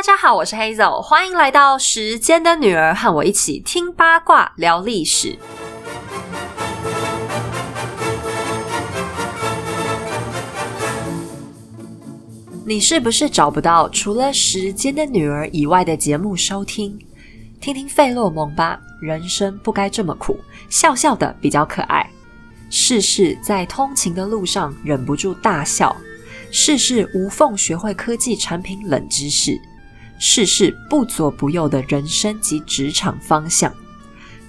大家好，我是 Hazel，欢迎来到时间的女儿，和我一起听八卦、聊历史。你是不是找不到除了《时间的女儿》以外的节目收听？听听费洛蒙吧，人生不该这么苦，笑笑的比较可爱。事事在通勤的路上忍不住大笑，事事无缝学会科技产品冷知识，事事不左不右的人生及职场方向。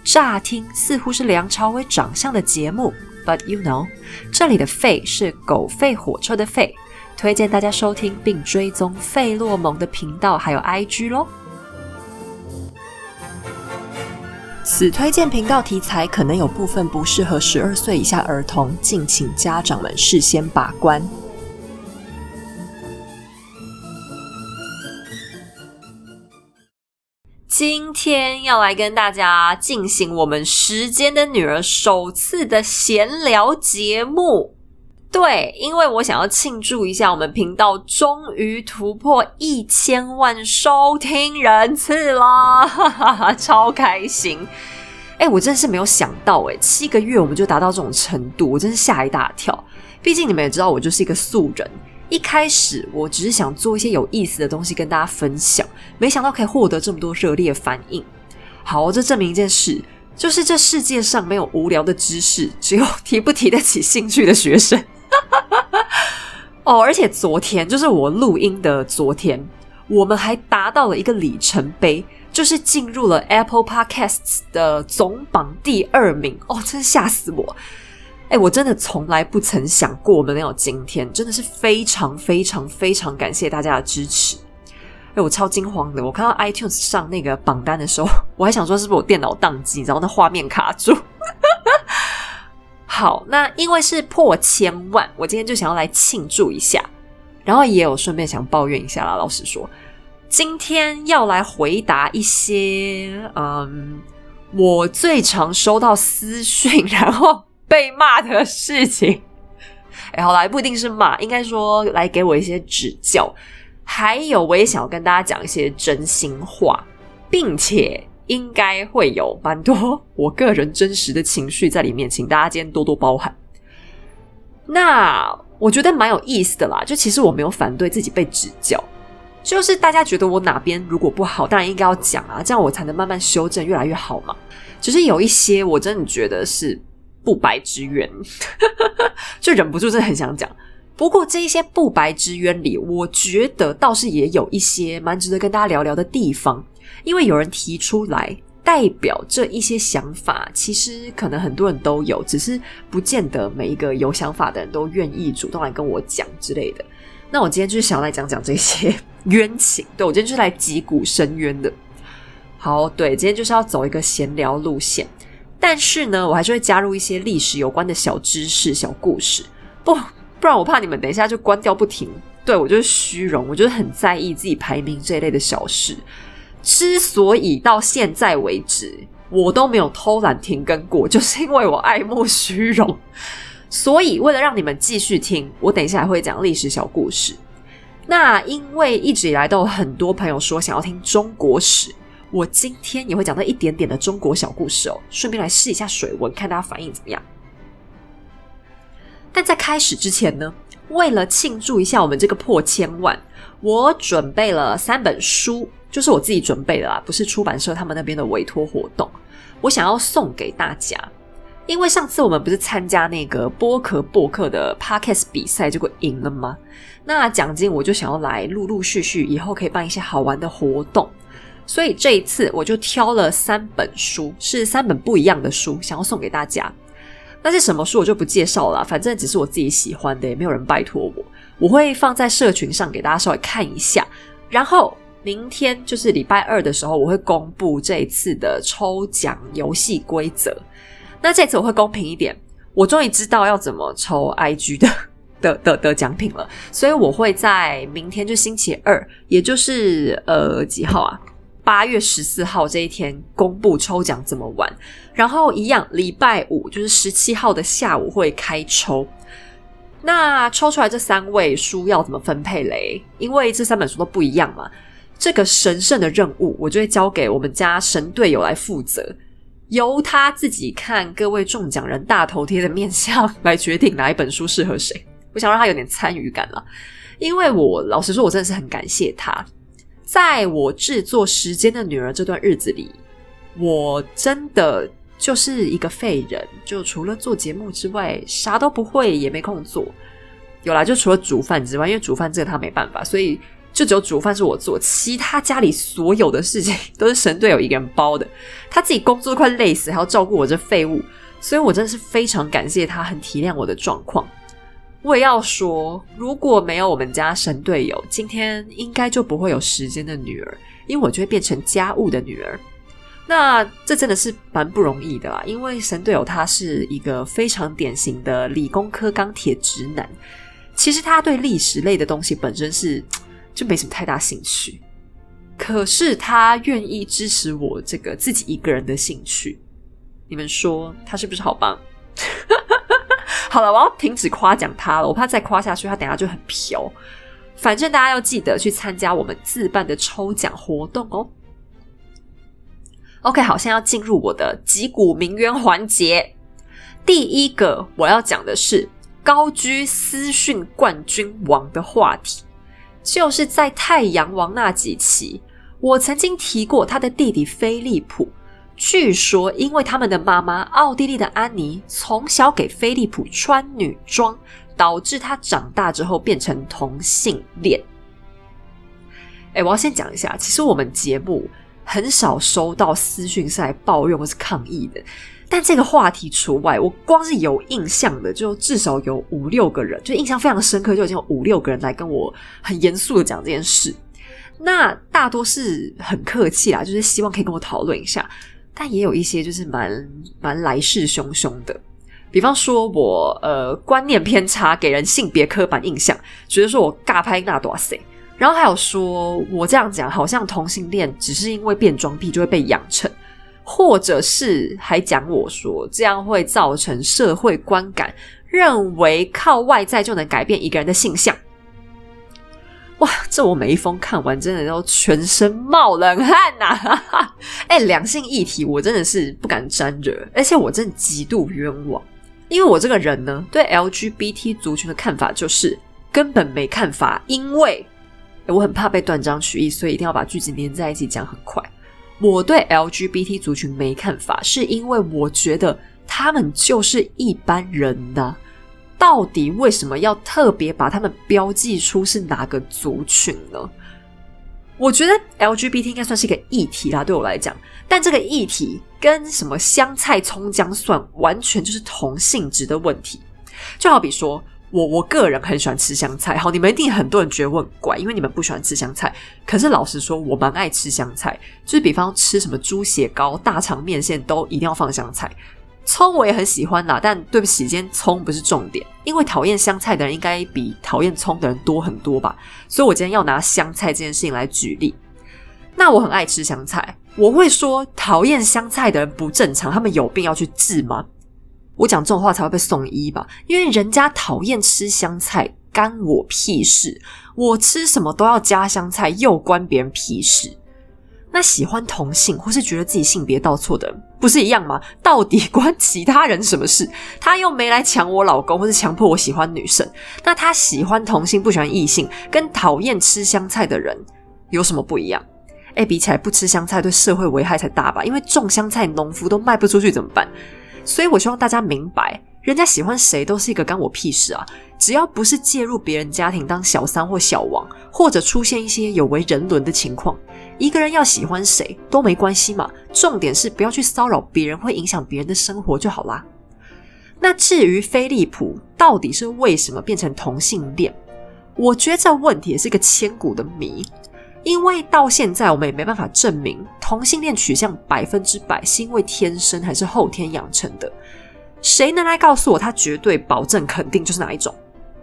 乍听似乎是梁朝伟长相的节目，But you know，这里的“费”是狗吠火车的“吠”。推荐大家收听并追踪费洛蒙的频道，还有 IG 咯。此推荐频道题材可能有部分不适合十二岁以下儿童，敬请家长们事先把关。今天要来跟大家进行我们时间的女儿首次的闲聊节目。对，因为我想要庆祝一下，我们频道终于突破一千万收听人次啦，哈哈哈超开心！哎，我真的是没有想到，哎，七个月我们就达到这种程度，我真是吓一大跳。毕竟你们也知道，我就是一个素人，一开始我只是想做一些有意思的东西跟大家分享，没想到可以获得这么多热烈反应。好，这证明一件事，就是这世界上没有无聊的知识，只有提不提得起兴趣的学生。哦，而且昨天就是我录音的昨天，我们还达到了一个里程碑，就是进入了 Apple Podcasts 的总榜第二名。哦，真吓死我！哎，我真的从来不曾想过我们能有今天，真的是非常非常非常感谢大家的支持。哎，我超惊慌的，我看到 iTunes 上那个榜单的时候，我还想说是不是我电脑宕机，然后那画面卡住。好，那因为是破千万，我今天就想要来庆祝一下，然后也有顺便想抱怨一下啦。老实说，今天要来回答一些，嗯，我最常收到私讯然后被骂的事情。哎，好来，不一定是骂，应该说来给我一些指教。还有，我也想要跟大家讲一些真心话，并且。应该会有蛮多我个人真实的情绪在里面，请大家今天多多包涵。那我觉得蛮有意思的啦，就其实我没有反对自己被指教，就是大家觉得我哪边如果不好，当然应该要讲啊，这样我才能慢慢修正，越来越好嘛。只是有一些我真的觉得是不白之冤，就忍不住真的很想讲。不过这一些不白之冤里，我觉得倒是也有一些蛮值得跟大家聊聊的地方。因为有人提出来，代表这一些想法，其实可能很多人都有，只是不见得每一个有想法的人都愿意主动来跟我讲之类的。那我今天就是想要来讲讲这些 冤情，对我今天就是来击鼓申冤的。好，对，今天就是要走一个闲聊路线，但是呢，我还是会加入一些历史有关的小知识、小故事，不不然我怕你们等一下就关掉不停。对我就是虚荣，我就是很在意自己排名这一类的小事。之所以到现在为止我都没有偷懒停更过，就是因为我爱慕虚荣。所以为了让你们继续听，我等一下还会讲历史小故事。那因为一直以来都有很多朋友说想要听中国史，我今天也会讲到一点点的中国小故事哦，顺便来试一下水温，看大家反应怎么样。但在开始之前呢，为了庆祝一下我们这个破千万，我准备了三本书。就是我自己准备的啦，不是出版社他们那边的委托活动。我想要送给大家，因为上次我们不是参加那个播客播客的 podcast 比赛，结果赢了吗？那奖金我就想要来陆陆续续以后可以办一些好玩的活动。所以这一次我就挑了三本书，是三本不一样的书，想要送给大家。那是什么书我就不介绍了，反正只是我自己喜欢的，也没有人拜托我。我会放在社群上给大家稍微看一下，然后。明天就是礼拜二的时候，我会公布这一次的抽奖游戏规则。那这次我会公平一点，我终于知道要怎么抽 IG 的的的的奖品了，所以我会在明天就星期二，也就是呃几号啊？八月十四号这一天公布抽奖怎么玩。然后一样，礼拜五就是十七号的下午会开抽。那抽出来这三位书要怎么分配嘞？因为这三本书都不一样嘛。这个神圣的任务，我就会交给我们家神队友来负责，由他自己看各位中奖人大头贴的面相来决定哪一本书适合谁。我想让他有点参与感了，因为我老实说，我真的是很感谢他，在我制作《时间的女儿》这段日子里，我真的就是一个废人，就除了做节目之外，啥都不会，也没空做。有啦，就除了煮饭之外，因为煮饭这个他没办法，所以就只有煮饭是我做，其他家里所有的事情都是神队友一个人包的。他自己工作快累死，还要照顾我这废物，所以我真的是非常感谢他，很体谅我的状况。我也要说，如果没有我们家神队友，今天应该就不会有时间的女儿，因为我就会变成家务的女儿。那这真的是蛮不容易的啦，因为神队友他是一个非常典型的理工科钢铁直男。其实他对历史类的东西本身是 就没什么太大兴趣，可是他愿意支持我这个自己一个人的兴趣。你们说他是不是好棒？好了，我要停止夸奖他了，我怕再夸下去，他等下就很飘。反正大家要记得去参加我们自办的抽奖活动哦。OK，好，现在要进入我的击鼓鸣冤环节。第一个我要讲的是。高居私讯冠军王的话题，就是在太阳王那几期，我曾经提过他的弟弟菲利普。据说，因为他们的妈妈奥地利的安妮从小给菲利普穿女装，导致他长大之后变成同性恋。哎，我要先讲一下，其实我们节目很少收到私讯是来抱怨或是抗议的。但这个话题除外，我光是有印象的，就至少有五六个人，就印象非常深刻，就已经有五六个人来跟我很严肃的讲这件事。那大多是很客气啦，就是希望可以跟我讨论一下。但也有一些就是蛮蛮来势汹汹的，比方说我呃观念偏差，给人性别刻板印象，觉得说我尬拍那多塞，然后还有说我这样讲，好像同性恋只是因为变装癖就会被养成。或者是还讲我说这样会造成社会观感，认为靠外在就能改变一个人的性向。哇，这我每一封看完，真的都全身冒冷汗呐！哎，两性议题我真的是不敢沾惹，而且我真的极度冤枉，因为我这个人呢，对 LGBT 族群的看法就是根本没看法，因为我很怕被断章取义，所以一定要把句子连在一起讲很快。我对 LGBT 族群没看法，是因为我觉得他们就是一般人呐。到底为什么要特别把他们标记出是哪个族群呢？我觉得 LGBT 应该算是一个议题啦，对我来讲。但这个议题跟什么香菜、葱姜蒜，完全就是同性质的问题。就好比说。我我个人很喜欢吃香菜，好，你们一定很多人觉得我很怪，因为你们不喜欢吃香菜。可是老实说，我蛮爱吃香菜，就是比方吃什么猪血糕、大肠面线都一定要放香菜。葱我也很喜欢啦，但对不起，今天葱不是重点，因为讨厌香菜的人应该比讨厌葱的人多很多吧，所以我今天要拿香菜这件事情来举例。那我很爱吃香菜，我会说讨厌香菜的人不正常，他们有病要去治吗？我讲这种话才会被送医吧？因为人家讨厌吃香菜，干我屁事！我吃什么都要加香菜，又关别人屁事。那喜欢同性或是觉得自己性别倒错的人，不是一样吗？到底关其他人什么事？他又没来抢我老公，或是强迫我喜欢女生。那他喜欢同性，不喜欢异性，跟讨厌吃香菜的人有什么不一样？哎，比起来，不吃香菜对社会危害才大吧？因为种香菜农夫都卖不出去，怎么办？所以，我希望大家明白，人家喜欢谁都是一个干我屁事啊！只要不是介入别人家庭当小三或小王，或者出现一些有违人伦的情况，一个人要喜欢谁都没关系嘛。重点是不要去骚扰别人，会影响别人的生活就好啦。那至于飞利浦到底是为什么变成同性恋，我觉得这问题也是一个千古的谜。因为到现在我们也没办法证明同性恋取向百分之百是因为天生还是后天养成的。谁能来告诉我他绝对保证肯定就是哪一种？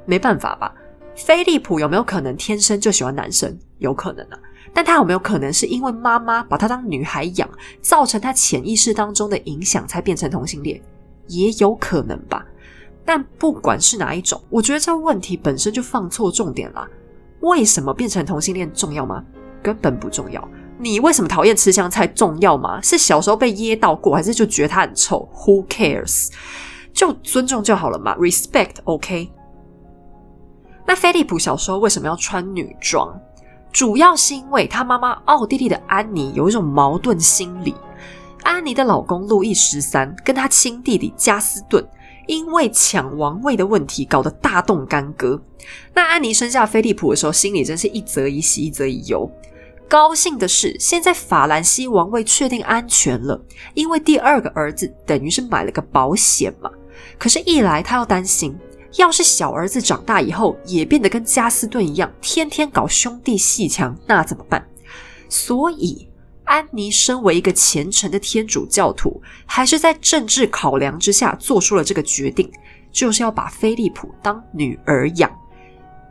没办法吧？菲利普有没有可能天生就喜欢男生？有可能啊。但他有没有可能是因为妈妈把他当女孩养，造成他潜意识当中的影响才变成同性恋？也有可能吧。但不管是哪一种，我觉得这问题本身就放错重点了。为什么变成同性恋重要吗？根本不重要。你为什么讨厌吃香菜重要吗？是小时候被噎到过，还是就觉得它很臭？Who cares？就尊重就好了嘛，respect，OK。那菲利普小时候为什么要穿女装？主要是因为他妈妈奥地利的安妮有一种矛盾心理。安妮的老公路易十三跟他亲弟弟加斯顿因为抢王位的问题搞得大动干戈。那安妮生下菲利普的时候，心里真是一则以喜，一则以忧。高兴的是，现在法兰西王位确定安全了，因为第二个儿子等于是买了个保险嘛。可是，一来他要担心，要是小儿子长大以后也变得跟加斯顿一样，天天搞兄弟戏强，那怎么办？所以，安妮身为一个虔诚的天主教徒，还是在政治考量之下做出了这个决定，就是要把菲利普当女儿养。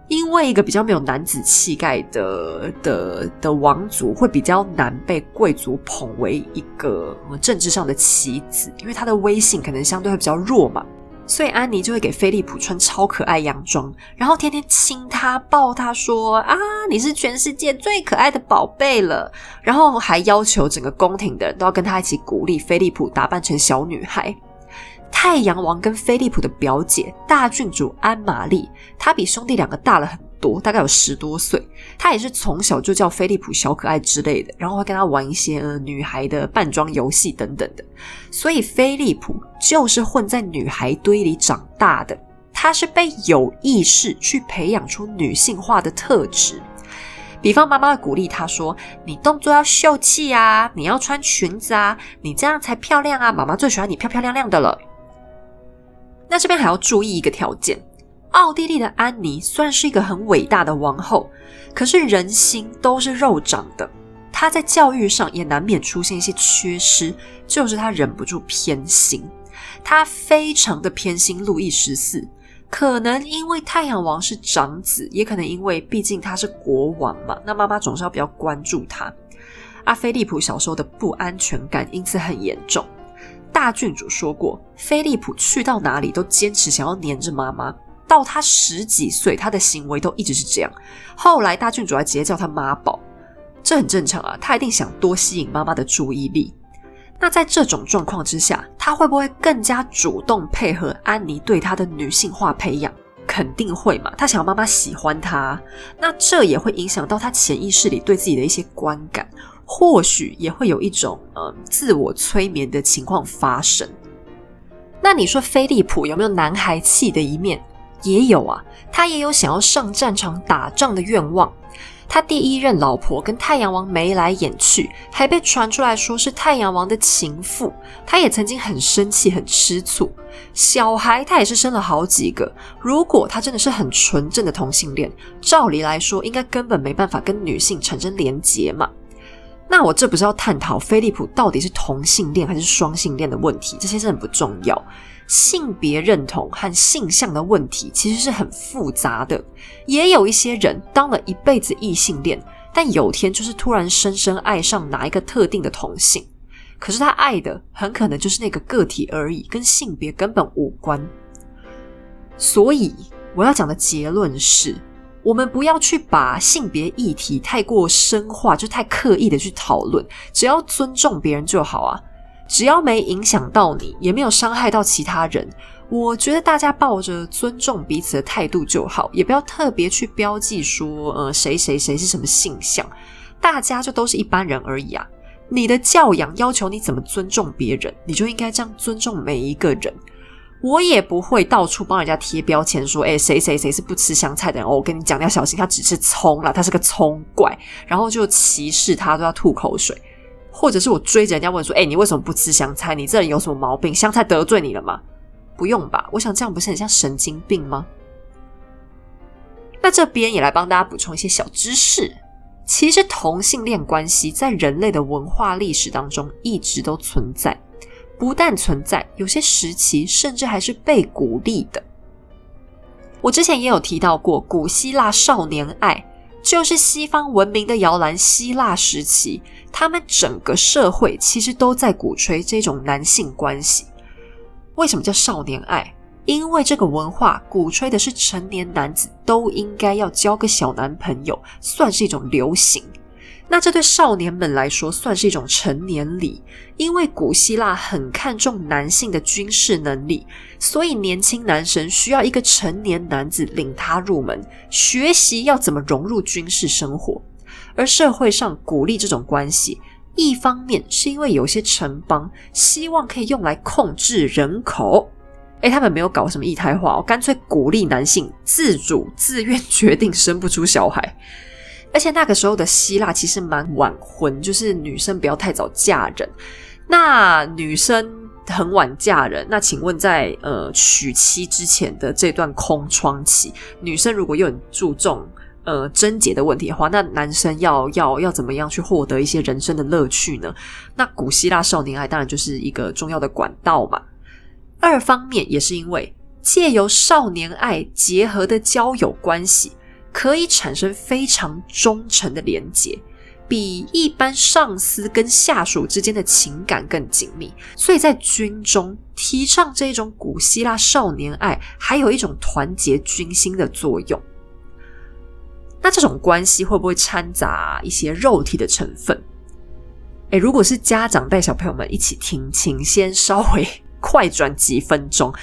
因为一个比较没有男子气概的的的王族，会比较难被贵族捧为一个政治上的棋子，因为他的威信可能相对会比较弱嘛。所以安妮就会给菲利普穿超可爱洋装，然后天天亲他、抱他，说啊，你是全世界最可爱的宝贝了。然后还要求整个宫廷的人都要跟他一起鼓励菲利普打扮成小女孩。太阳王跟菲利普的表姐大郡主安玛丽，她比兄弟两个大了很多，大概有十多岁。她也是从小就叫菲利普小可爱之类的，然后会跟他玩一些呃女孩的扮装游戏等等的。所以菲利普就是混在女孩堆里长大的，他是被有意识去培养出女性化的特质。比方妈妈会鼓励他说：“你动作要秀气啊，你要穿裙子啊，你这样才漂亮啊，妈妈最喜欢你漂漂亮亮的了。”那这边还要注意一个条件：奥地利的安妮虽然是一个很伟大的王后，可是人心都是肉长的。她在教育上也难免出现一些缺失，就是她忍不住偏心。她非常的偏心路易十四，可能因为太阳王是长子，也可能因为毕竟他是国王嘛。那妈妈总是要比较关注他。阿菲利普小时候的不安全感因此很严重。大郡主说过，菲利普去到哪里都坚持想要黏着妈妈。到他十几岁，他的行为都一直是这样。后来大郡主还直接叫他妈宝，这很正常啊。他一定想多吸引妈妈的注意力。那在这种状况之下，他会不会更加主动配合安妮对他的女性化培养？肯定会嘛。他想要妈妈喜欢他，那这也会影响到他潜意识里对自己的一些观感。或许也会有一种呃自我催眠的情况发生。那你说菲利普有没有男孩气的一面？也有啊，他也有想要上战场打仗的愿望。他第一任老婆跟太阳王眉来眼去，还被传出来说是太阳王的情妇。他也曾经很生气、很吃醋。小孩他也是生了好几个。如果他真的是很纯正的同性恋，照理来说应该根本没办法跟女性产生连结嘛。那我这不是要探讨菲利普到底是同性恋还是双性恋的问题，这些是很不重要。性别认同和性向的问题其实是很复杂的。也有一些人当了一辈子异性恋，但有天就是突然深深爱上哪一个特定的同性，可是他爱的很可能就是那个个体而已，跟性别根本无关。所以我要讲的结论是。我们不要去把性别议题太过深化，就太刻意的去讨论。只要尊重别人就好啊，只要没影响到你，也没有伤害到其他人，我觉得大家抱着尊重彼此的态度就好，也不要特别去标记说，呃，谁谁谁是什么性向，大家就都是一般人而已啊。你的教养要求你怎么尊重别人，你就应该这样尊重每一个人。我也不会到处帮人家贴标签，说，哎，谁谁谁是不吃香菜的人哦。我跟你讲，你要小心，他只吃葱了，他是个葱怪，然后就歧视他，都要吐口水，或者是我追着人家问说，哎，你为什么不吃香菜？你这人有什么毛病？香菜得罪你了吗？不用吧？我想这样不是很像神经病吗？那这边也来帮大家补充一些小知识。其实同性恋关系在人类的文化历史当中一直都存在。不但存在，有些时期甚至还是被鼓励的。我之前也有提到过，古希腊少年爱就是西方文明的摇篮。希腊时期，他们整个社会其实都在鼓吹这种男性关系。为什么叫少年爱？因为这个文化鼓吹的是成年男子都应该要交个小男朋友，算是一种流行。那这对少年们来说算是一种成年礼，因为古希腊很看重男性的军事能力，所以年轻男神需要一个成年男子领他入门，学习要怎么融入军事生活。而社会上鼓励这种关系，一方面是因为有些城邦希望可以用来控制人口，诶，他们没有搞什么异胎化哦，干脆鼓励男性自主自愿决定生不出小孩。而且那个时候的希腊其实蛮晚婚，就是女生不要太早嫁人。那女生很晚嫁人，那请问在呃娶妻之前的这段空窗期，女生如果又很注重呃贞洁的问题的话，那男生要要要怎么样去获得一些人生的乐趣呢？那古希腊少年爱当然就是一个重要的管道嘛。二方面也是因为借由少年爱结合的交友关系。可以产生非常忠诚的连结，比一般上司跟下属之间的情感更紧密。所以在军中提倡这种古希腊少年爱，还有一种团结军心的作用。那这种关系会不会掺杂一些肉体的成分？诶，如果是家长带小朋友们一起听，请先稍微快转几分钟。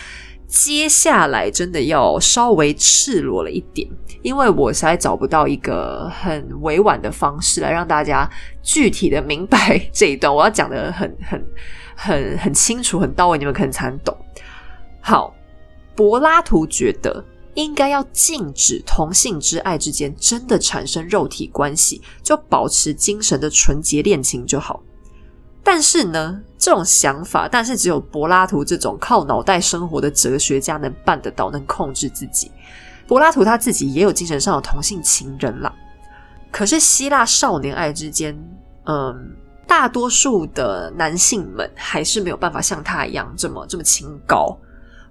接下来真的要稍微赤裸了一点，因为我实在找不到一个很委婉的方式来让大家具体的明白这一段。我要讲的很很很很清楚、很到位，你们可能才能懂。好，柏拉图觉得应该要禁止同性之爱之间真的产生肉体关系，就保持精神的纯洁恋情就好。但是呢，这种想法，但是只有柏拉图这种靠脑袋生活的哲学家能办得到，能控制自己。柏拉图他自己也有精神上的同性情人啦。可是希腊少年爱之间，嗯，大多数的男性们还是没有办法像他一样这么这么清高。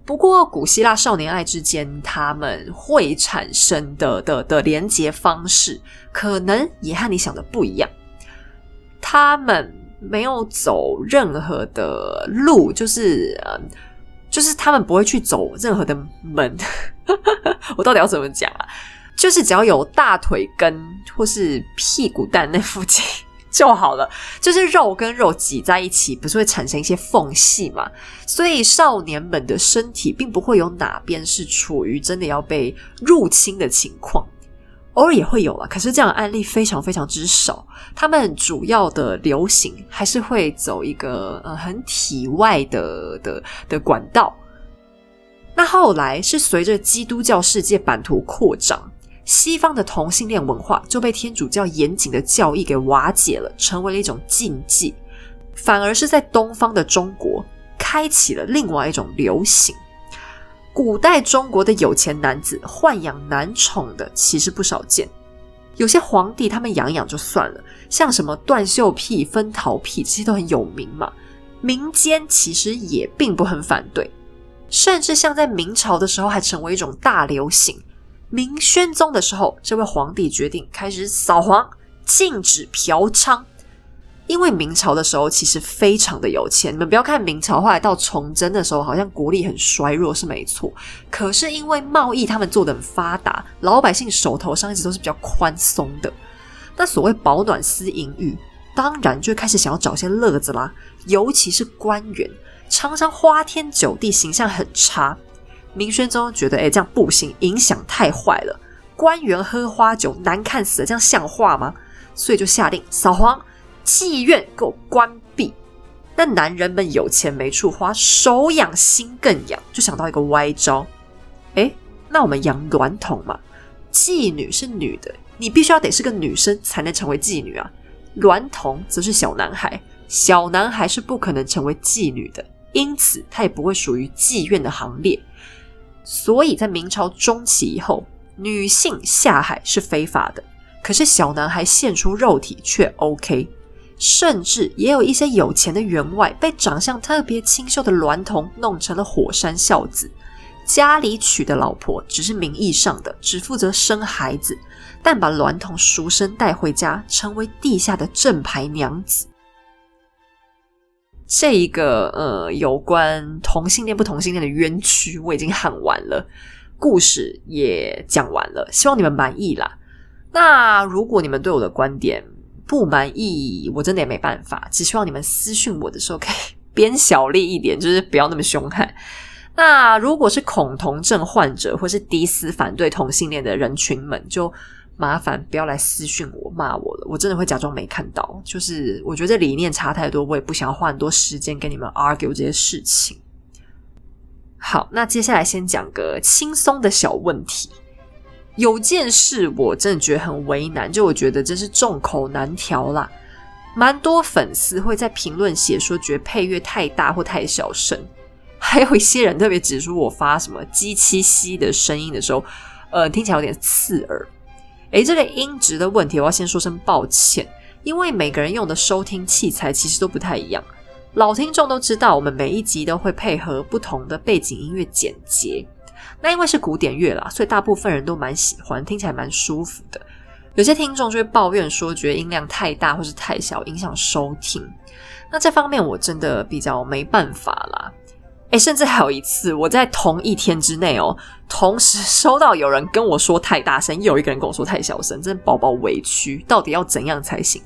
不过古希腊少年爱之间，他们会产生的的的连接方式，可能也和你想的不一样。他们。没有走任何的路，就是呃，就是他们不会去走任何的门。我到底要怎么讲啊？就是只要有大腿根或是屁股蛋那附近就好了。就是肉跟肉挤在一起，不是会产生一些缝隙嘛？所以少年们的身体并不会有哪边是处于真的要被入侵的情况。偶尔也会有了，可是这样的案例非常非常之少。他们主要的流行还是会走一个呃很体外的的的管道。那后来是随着基督教世界版图扩张，西方的同性恋文化就被天主教严谨的教义给瓦解了，成为了一种禁忌。反而是在东方的中国，开启了另外一种流行。古代中国的有钱男子豢养男宠的其实不少见，有些皇帝他们养养就算了，像什么断袖癖、分桃癖这些都很有名嘛。民间其实也并不很反对，甚至像在明朝的时候还成为一种大流行。明宣宗的时候，这位皇帝决定开始扫黄，禁止嫖娼。因为明朝的时候其实非常的有钱，你们不要看明朝后来到崇祯的时候，好像国力很衰弱是没错。可是因为贸易他们做的很发达，老百姓手头上一直都是比较宽松的。那所谓保暖思淫欲，当然就开始想要找些乐子啦。尤其是官员，常常花天酒地，形象很差。明宣宗觉得，哎，这样不行，影响太坏了。官员喝花酒，难看死了，这样像话吗？所以就下令扫黄。妓院给我关闭！那男人们有钱没处花，手痒心更痒，就想到一个歪招。哎，那我们养娈童嘛？妓女是女的，你必须要得是个女生才能成为妓女啊。娈童则是小男孩，小男孩是不可能成为妓女的，因此他也不会属于妓院的行列。所以在明朝中期以后，女性下海是非法的，可是小男孩献出肉体却 OK。甚至也有一些有钱的员外被长相特别清秀的娈童弄成了火山孝子，家里娶的老婆只是名义上的，只负责生孩子，但把娈童赎身带回家，成为地下的正牌娘子。这一个呃，有关同性恋不同性恋的冤屈，我已经喊完了，故事也讲完了，希望你们满意啦。那如果你们对我的观点，不满意，我真的也没办法。只希望你们私讯我的时候可以 编小力一点，就是不要那么凶悍。那如果是恐同症患者或是低斯反对同性恋的人群们，就麻烦不要来私讯我骂我了，我真的会假装没看到。就是我觉得理念差太多，我也不想要花很多时间跟你们 argue 这些事情。好，那接下来先讲个轻松的小问题。有件事我真的觉得很为难，就我觉得真是众口难调啦。蛮多粉丝会在评论写说，觉得配乐太大或太小声，还有一些人特别指出我发什么机器吸的声音的时候，呃，听起来有点刺耳。诶，这个音质的问题，我要先说声抱歉，因为每个人用的收听器材其实都不太一样。老听众都知道，我们每一集都会配合不同的背景音乐剪接。那因为是古典乐啦，所以大部分人都蛮喜欢，听起来蛮舒服的。有些听众就会抱怨说，觉得音量太大或是太小，影响收听。那这方面我真的比较没办法啦。诶，甚至还有一次，我在同一天之内哦，同时收到有人跟我说太大声，又有一个人跟我说太小声，真的宝宝委屈。到底要怎样才行？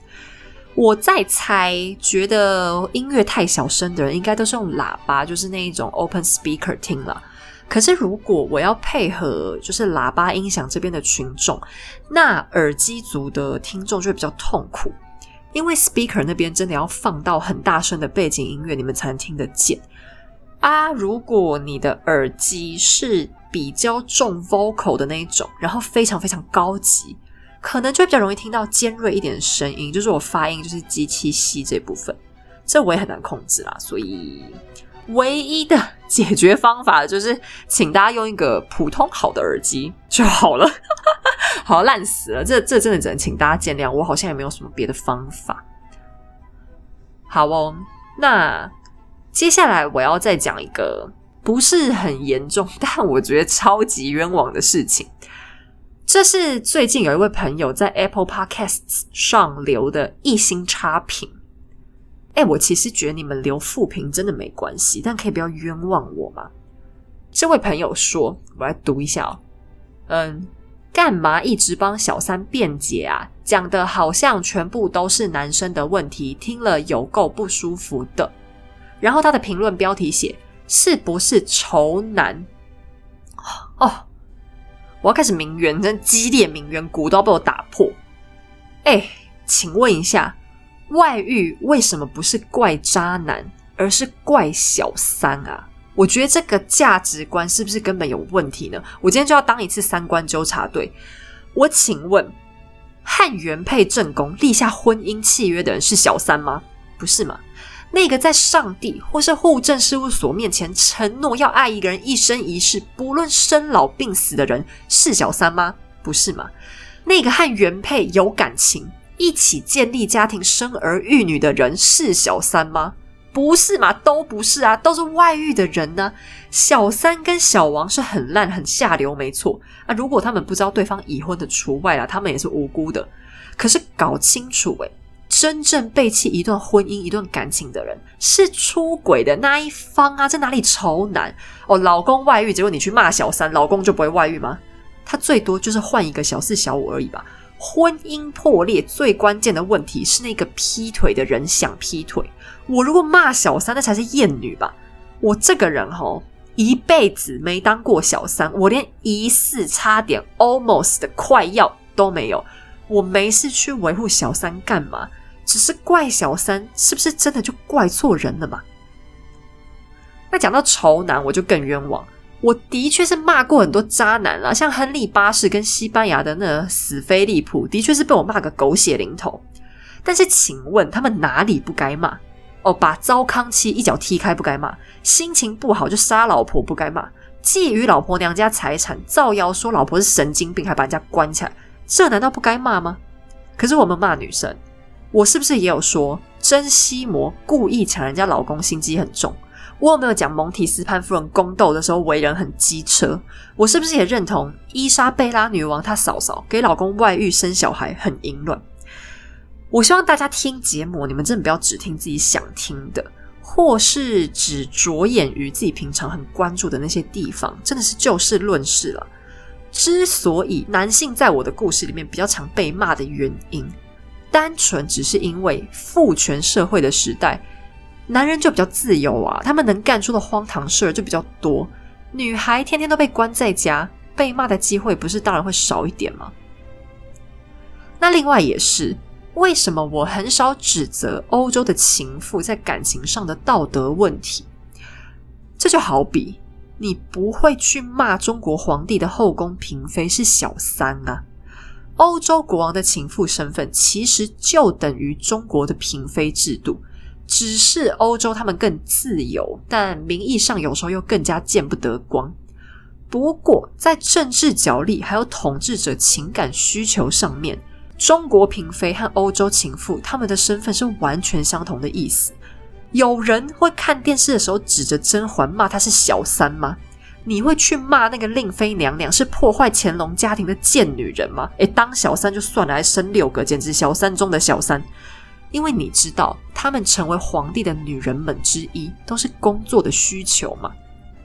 我在猜，觉得音乐太小声的人，应该都是用喇叭，就是那一种 open speaker 听了。可是，如果我要配合就是喇叭音响这边的群众，那耳机族的听众就会比较痛苦，因为 speaker 那边真的要放到很大声的背景音乐，你们才能听得见啊。如果你的耳机是比较重 vocal 的那一种，然后非常非常高级，可能就会比较容易听到尖锐一点的声音，就是我发音就是机器吸这部分，这我也很难控制啦，所以。唯一的解决方法就是，请大家用一个普通好的耳机就好了。好烂死了，这这真的只能请大家见谅。我好像也没有什么别的方法。好哦，那接下来我要再讲一个不是很严重，但我觉得超级冤枉的事情。这是最近有一位朋友在 Apple Podcasts 上留的一星差评。哎，我其实觉得你们留负评真的没关系，但可以不要冤枉我吗？这位朋友说，我来读一下哦。嗯，干嘛一直帮小三辩解啊？讲的好像全部都是男生的问题，听了有够不舒服的。然后他的评论标题写：是不是仇男？哦，我要开始名媛，真激烈名媛，鼓都要被我打破。哎，请问一下。外遇为什么不是怪渣男，而是怪小三啊？我觉得这个价值观是不是根本有问题呢？我今天就要当一次三观纠察队。我请问，和原配正宫立下婚姻契约的人是小三吗？不是吗？那个在上帝或是户政事务所面前承诺要爱一个人一生一世，不论生老病死的人是小三吗？不是吗？那个和原配有感情？一起建立家庭、生儿育女的人是小三吗？不是嘛，都不是啊，都是外遇的人呢。小三跟小王是很烂、很下流，没错啊。如果他们不知道对方已婚的除外啊，他们也是无辜的。可是搞清楚，诶真正背弃一段婚姻、一段感情的人是出轨的那一方啊！这哪里仇男哦？老公外遇，结果你去骂小三，老公就不会外遇吗？他最多就是换一个小四、小五而已吧。婚姻破裂最关键的问题是那个劈腿的人想劈腿。我如果骂小三，那才是厌女吧？我这个人吼，一辈子没当过小三，我连疑似差点 almost 的快要都没有。我没事去维护小三干嘛？只是怪小三，是不是真的就怪错人了嘛？那讲到仇男，我就更冤枉。我的确是骂过很多渣男啦，像亨利八世跟西班牙的那死菲利普，的确是被我骂个狗血淋头。但是，请问他们哪里不该骂？哦，把糟糠妻一脚踢开不该骂，心情不好就杀老婆不该骂，觊觎老婆娘家财产，造谣说老婆是神经病，还把人家关起来，这难道不该骂吗？可是我们骂女生，我是不是也有说珍西魔故意抢人家老公，心机很重？我有没有讲蒙提斯潘夫人宫斗的时候为人很机车？我是不是也认同伊莎贝拉女王她嫂嫂给老公外遇生小孩很淫乱？我希望大家听节目，你们真的不要只听自己想听的，或是只着眼于自己平常很关注的那些地方，真的是就事论事了。之所以男性在我的故事里面比较常被骂的原因，单纯只是因为父权社会的时代，男人就比较自由啊，他们能干出的荒唐事儿就比较多。女孩天天都被关在家，被骂的机会不是当然会少一点吗？那另外也是，为什么我很少指责欧洲的情妇在感情上的道德问题？这就好比你不会去骂中国皇帝的后宫嫔妃是小三啊。欧洲国王的情妇身份其实就等于中国的嫔妃制度，只是欧洲他们更自由，但名义上有时候又更加见不得光。不过在政治角力还有统治者情感需求上面，中国嫔妃和欧洲情妇他们的身份是完全相同的意思。有人会看电视的时候指着甄嬛骂她是小三吗？你会去骂那个令妃娘娘是破坏乾隆家庭的贱女人吗？诶，当小三就算了，还生六个，简直小三中的小三。因为你知道，他们成为皇帝的女人们之一，都是工作的需求嘛。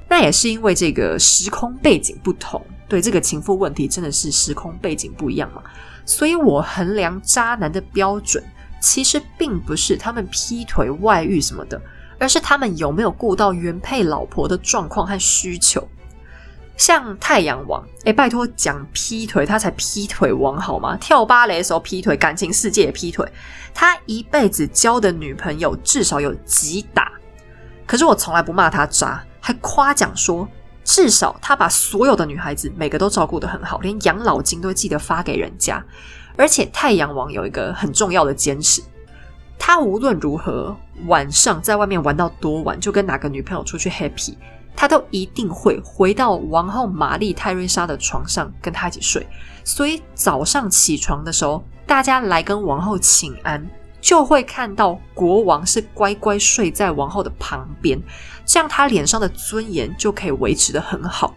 那也是因为这个时空背景不同，对这个情妇问题真的是时空背景不一样嘛。所以我衡量渣男的标准，其实并不是他们劈腿、外遇什么的。而是他们有没有顾到原配老婆的状况和需求？像太阳王，哎，拜托讲劈腿，他才劈腿王好吗？跳芭蕾的时候劈腿，感情世界也劈腿，他一辈子交的女朋友至少有几打。可是我从来不骂他渣，还夸奖说，至少他把所有的女孩子每个都照顾得很好，连养老金都会记得发给人家。而且太阳王有一个很重要的坚持。他无论如何晚上在外面玩到多晚，就跟哪个女朋友出去 happy，他都一定会回到王后玛丽泰瑞莎的床上跟她一起睡。所以早上起床的时候，大家来跟王后请安，就会看到国王是乖乖睡在王后的旁边，这样他脸上的尊严就可以维持的很好。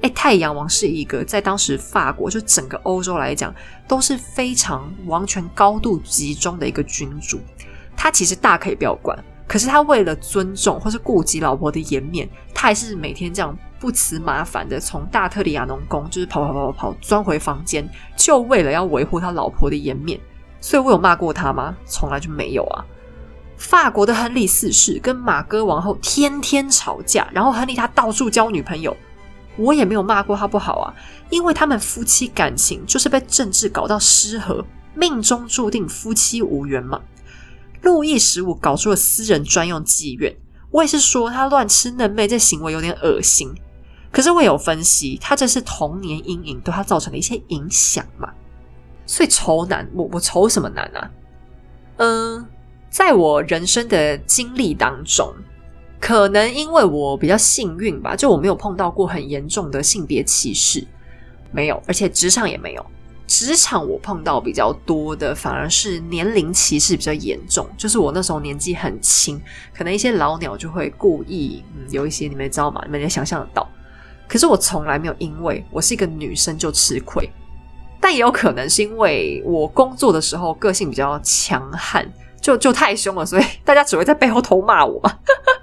哎，太阳王是一个在当时法国就整个欧洲来讲都是非常王权高度集中的一个君主。他其实大可以不要管，可是他为了尊重或是顾及老婆的颜面，他还是每天这样不辞麻烦的从大特里亚农宫就是跑跑跑跑跑钻回房间，就为了要维护他老婆的颜面。所以我有骂过他吗？从来就没有啊。法国的亨利四世跟马哥王后天天吵架，然后亨利他到处交女朋友。我也没有骂过他不好啊，因为他们夫妻感情就是被政治搞到失和，命中注定夫妻无缘嘛。路易十五搞出了私人专用妓院，我也是说他乱吃嫩妹这行为有点恶心。可是我有分析，他这是童年阴影对他造成的一些影响嘛。所以愁男，我我愁什么男啊？嗯，在我人生的经历当中。可能因为我比较幸运吧，就我没有碰到过很严重的性别歧视，没有，而且职场也没有。职场我碰到比较多的反而是年龄歧视比较严重，就是我那时候年纪很轻，可能一些老鸟就会故意，有一些你们知道吗？你们也想象得到。可是我从来没有因为我是一个女生就吃亏，但也有可能是因为我工作的时候个性比较强悍。就就太凶了，所以 大家只会在背后偷骂我。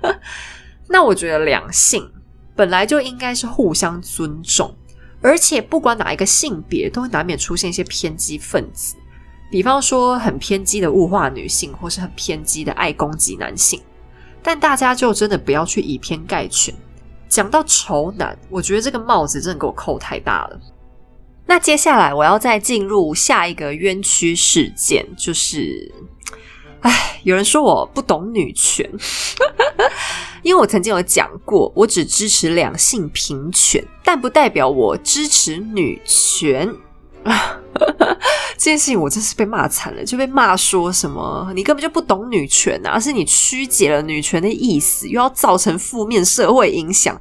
那我觉得两性本来就应该是互相尊重，而且不管哪一个性别，都会难免出现一些偏激分子，比方说很偏激的物化女性，或是很偏激的爱攻击男性。但大家就真的不要去以偏概全。讲到丑男，我觉得这个帽子真的给我扣太大了。那接下来我要再进入下一个冤屈事件，就是。唉，有人说我不懂女权，因为我曾经有讲过，我只支持两性平权，但不代表我支持女权啊。这件事情我真是被骂惨了，就被骂说什么你根本就不懂女权啊，是你曲解了女权的意思，又要造成负面社会影响。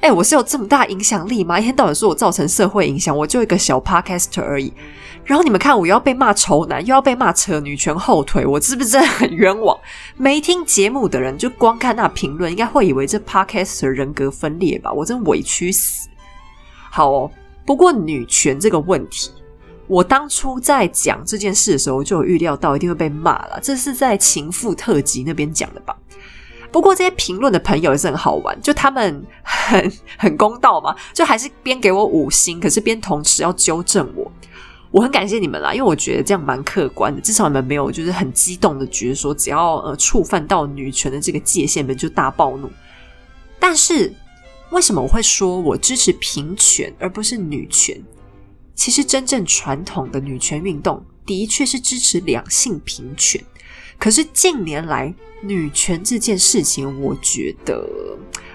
哎，我是有这么大影响力吗？一天到晚说我造成社会影响，我就一个小 podcaster 而已。然后你们看，我要被骂丑男，又要被骂扯女权后腿，我是不是真的很冤枉？没听节目的人就光看那评论，应该会以为这 podcast 人格分裂吧？我真委屈死。好哦，不过女权这个问题，我当初在讲这件事的时候就有预料到一定会被骂了。这是在情妇特辑那边讲的吧？不过这些评论的朋友也是很好玩，就他们很很公道嘛，就还是边给我五星，可是边同时要纠正我。我很感谢你们啦，因为我觉得这样蛮客观的，至少你们没有就是很激动的觉得说，只要呃触犯到女权的这个界限，们就大暴怒。但是为什么我会说我支持平权而不是女权？其实真正传统的女权运动的确是支持两性平权，可是近年来女权这件事情，我觉得，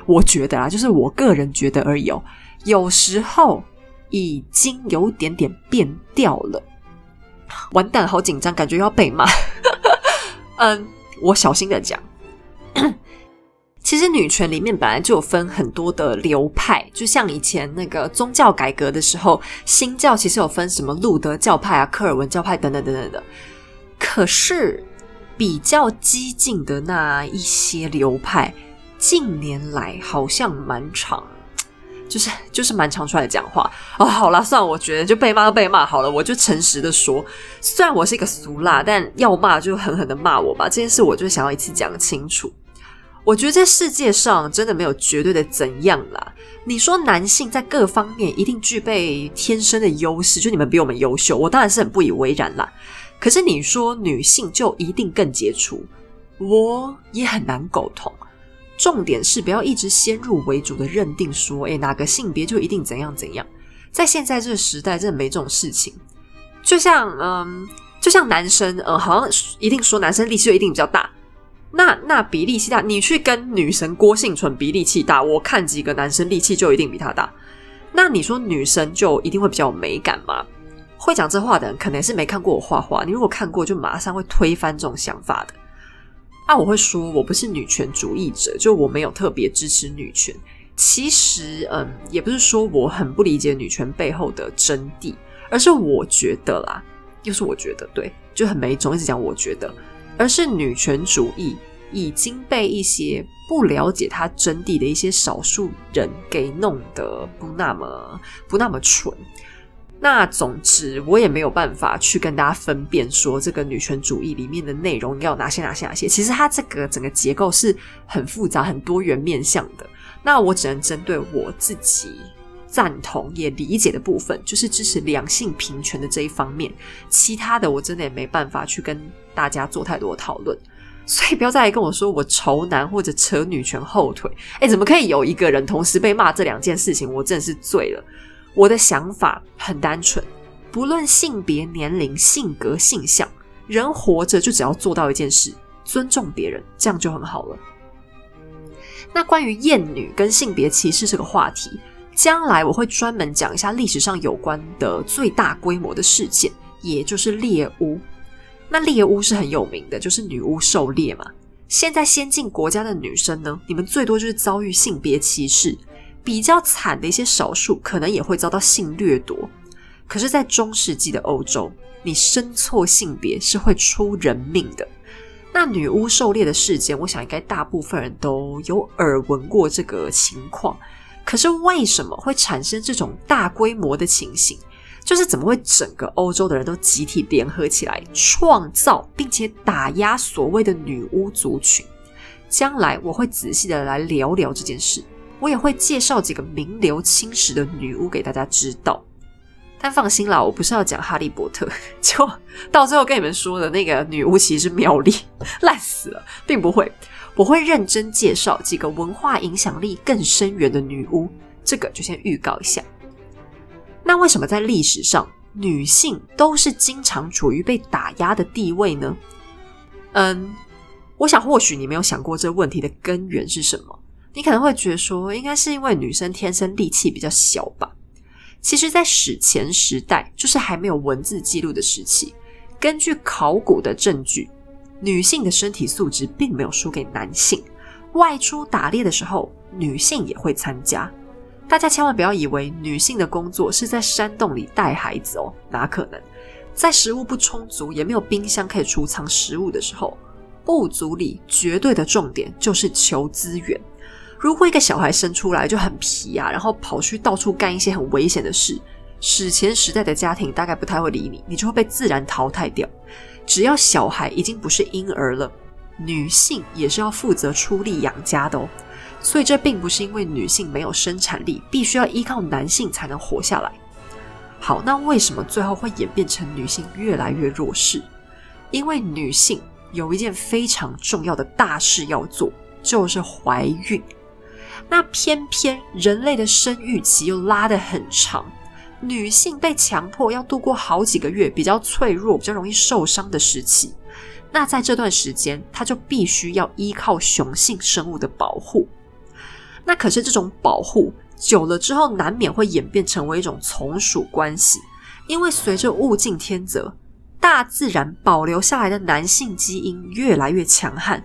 我觉得啊，就是我个人觉得而已哦，有时候。已经有点点变调了，完蛋，好紧张，感觉要被骂。嗯，我小心的讲，其实女权里面本来就有分很多的流派，就像以前那个宗教改革的时候，新教其实有分什么路德教派啊、科尔文教派等等等等的。可是比较激进的那一些流派，近年来好像蛮长。就是就是蛮常出来讲话哦，好了，算了，我觉得就被骂就被骂好了，我就诚实的说，虽然我是一个俗辣，但要骂就狠狠的骂我吧。这件事我就想要一次讲清楚。我觉得这世界上真的没有绝对的怎样啦。你说男性在各方面一定具备天生的优势，就你们比我们优秀，我当然是很不以为然啦。可是你说女性就一定更杰出，我也很难苟同。重点是不要一直先入为主的认定说，诶哪个性别就一定怎样怎样。在现在这个时代，真的没这种事情。就像，嗯，就像男生，呃，好像一定说男生力气就一定比较大。那那比力气大，你去跟女神郭幸存比力气大，我看几个男生力气就一定比他大。那你说女生就一定会比较有美感吗？会讲这话的人，可能是没看过我画画。你如果看过，就马上会推翻这种想法的。那我会说，我不是女权主义者，就我没有特别支持女权。其实，嗯，也不是说我很不理解女权背后的真谛，而是我觉得啦，又是我觉得对，就很没种，一直讲我觉得，而是女权主义已经被一些不了解它真谛的一些少数人给弄得不那么不那么蠢。那总之，我也没有办法去跟大家分辨说这个女权主义里面的内容要哪些哪些哪些。其实它这个整个结构是很复杂、很多元面向的。那我只能针对我自己赞同也理解的部分，就是支持两性平权的这一方面。其他的我真的也没办法去跟大家做太多讨论。所以不要再来跟我说我仇男或者扯女权后腿。哎，怎么可以有一个人同时被骂这两件事情？我真的是醉了。我的想法很单纯，不论性别、年龄、性格、性向，人活着就只要做到一件事：尊重别人，这样就很好了。那关于厌女跟性别歧视这个话题，将来我会专门讲一下历史上有关的最大规模的事件，也就是猎巫。那猎巫是很有名的，就是女巫狩猎嘛。现在先进国家的女生呢，你们最多就是遭遇性别歧视。比较惨的一些少数，可能也会遭到性掠夺。可是，在中世纪的欧洲，你生错性别是会出人命的。那女巫狩猎的事件，我想应该大部分人都有耳闻过这个情况。可是，为什么会产生这种大规模的情形？就是怎么会整个欧洲的人都集体联合起来，创造并且打压所谓的女巫族群？将来我会仔细的来聊聊这件事。我也会介绍几个名留青史的女巫给大家知道，但放心啦，我不是要讲哈利波特，就到最后跟你们说的那个女巫其实是妙丽，烂死了，并不会。我会认真介绍几个文化影响力更深远的女巫，这个就先预告一下。那为什么在历史上女性都是经常处于被打压的地位呢？嗯，我想或许你没有想过这问题的根源是什么。你可能会觉得说，应该是因为女生天生力气比较小吧？其实，在史前时代，就是还没有文字记录的时期，根据考古的证据，女性的身体素质并没有输给男性。外出打猎的时候，女性也会参加。大家千万不要以为女性的工作是在山洞里带孩子哦，哪可能？在食物不充足，也没有冰箱可以储藏食物的时候，部族里绝对的重点就是求资源。如果一个小孩生出来就很皮啊，然后跑去到处干一些很危险的事，史前时代的家庭大概不太会理你，你就会被自然淘汰掉。只要小孩已经不是婴儿了，女性也是要负责出力养家的哦。所以这并不是因为女性没有生产力，必须要依靠男性才能活下来。好，那为什么最后会演变成女性越来越弱势？因为女性有一件非常重要的大事要做，就是怀孕。那偏偏人类的生育期又拉得很长，女性被强迫要度过好几个月比较脆弱、比较容易受伤的时期。那在这段时间，她就必须要依靠雄性生物的保护。那可是这种保护久了之后，难免会演变成为一种从属关系，因为随着物竞天择。大自然保留下来的男性基因越来越强悍，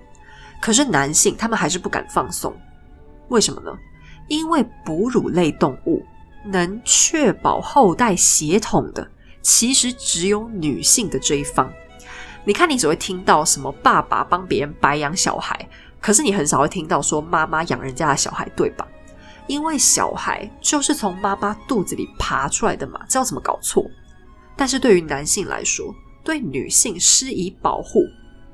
可是男性他们还是不敢放松，为什么呢？因为哺乳类动物能确保后代血统的，其实只有女性的这一方。你看，你只会听到什么爸爸帮别人白养小孩，可是你很少会听到说妈妈养人家的小孩，对吧？因为小孩就是从妈妈肚子里爬出来的嘛，这要怎么搞错？但是对于男性来说，对女性施以保护，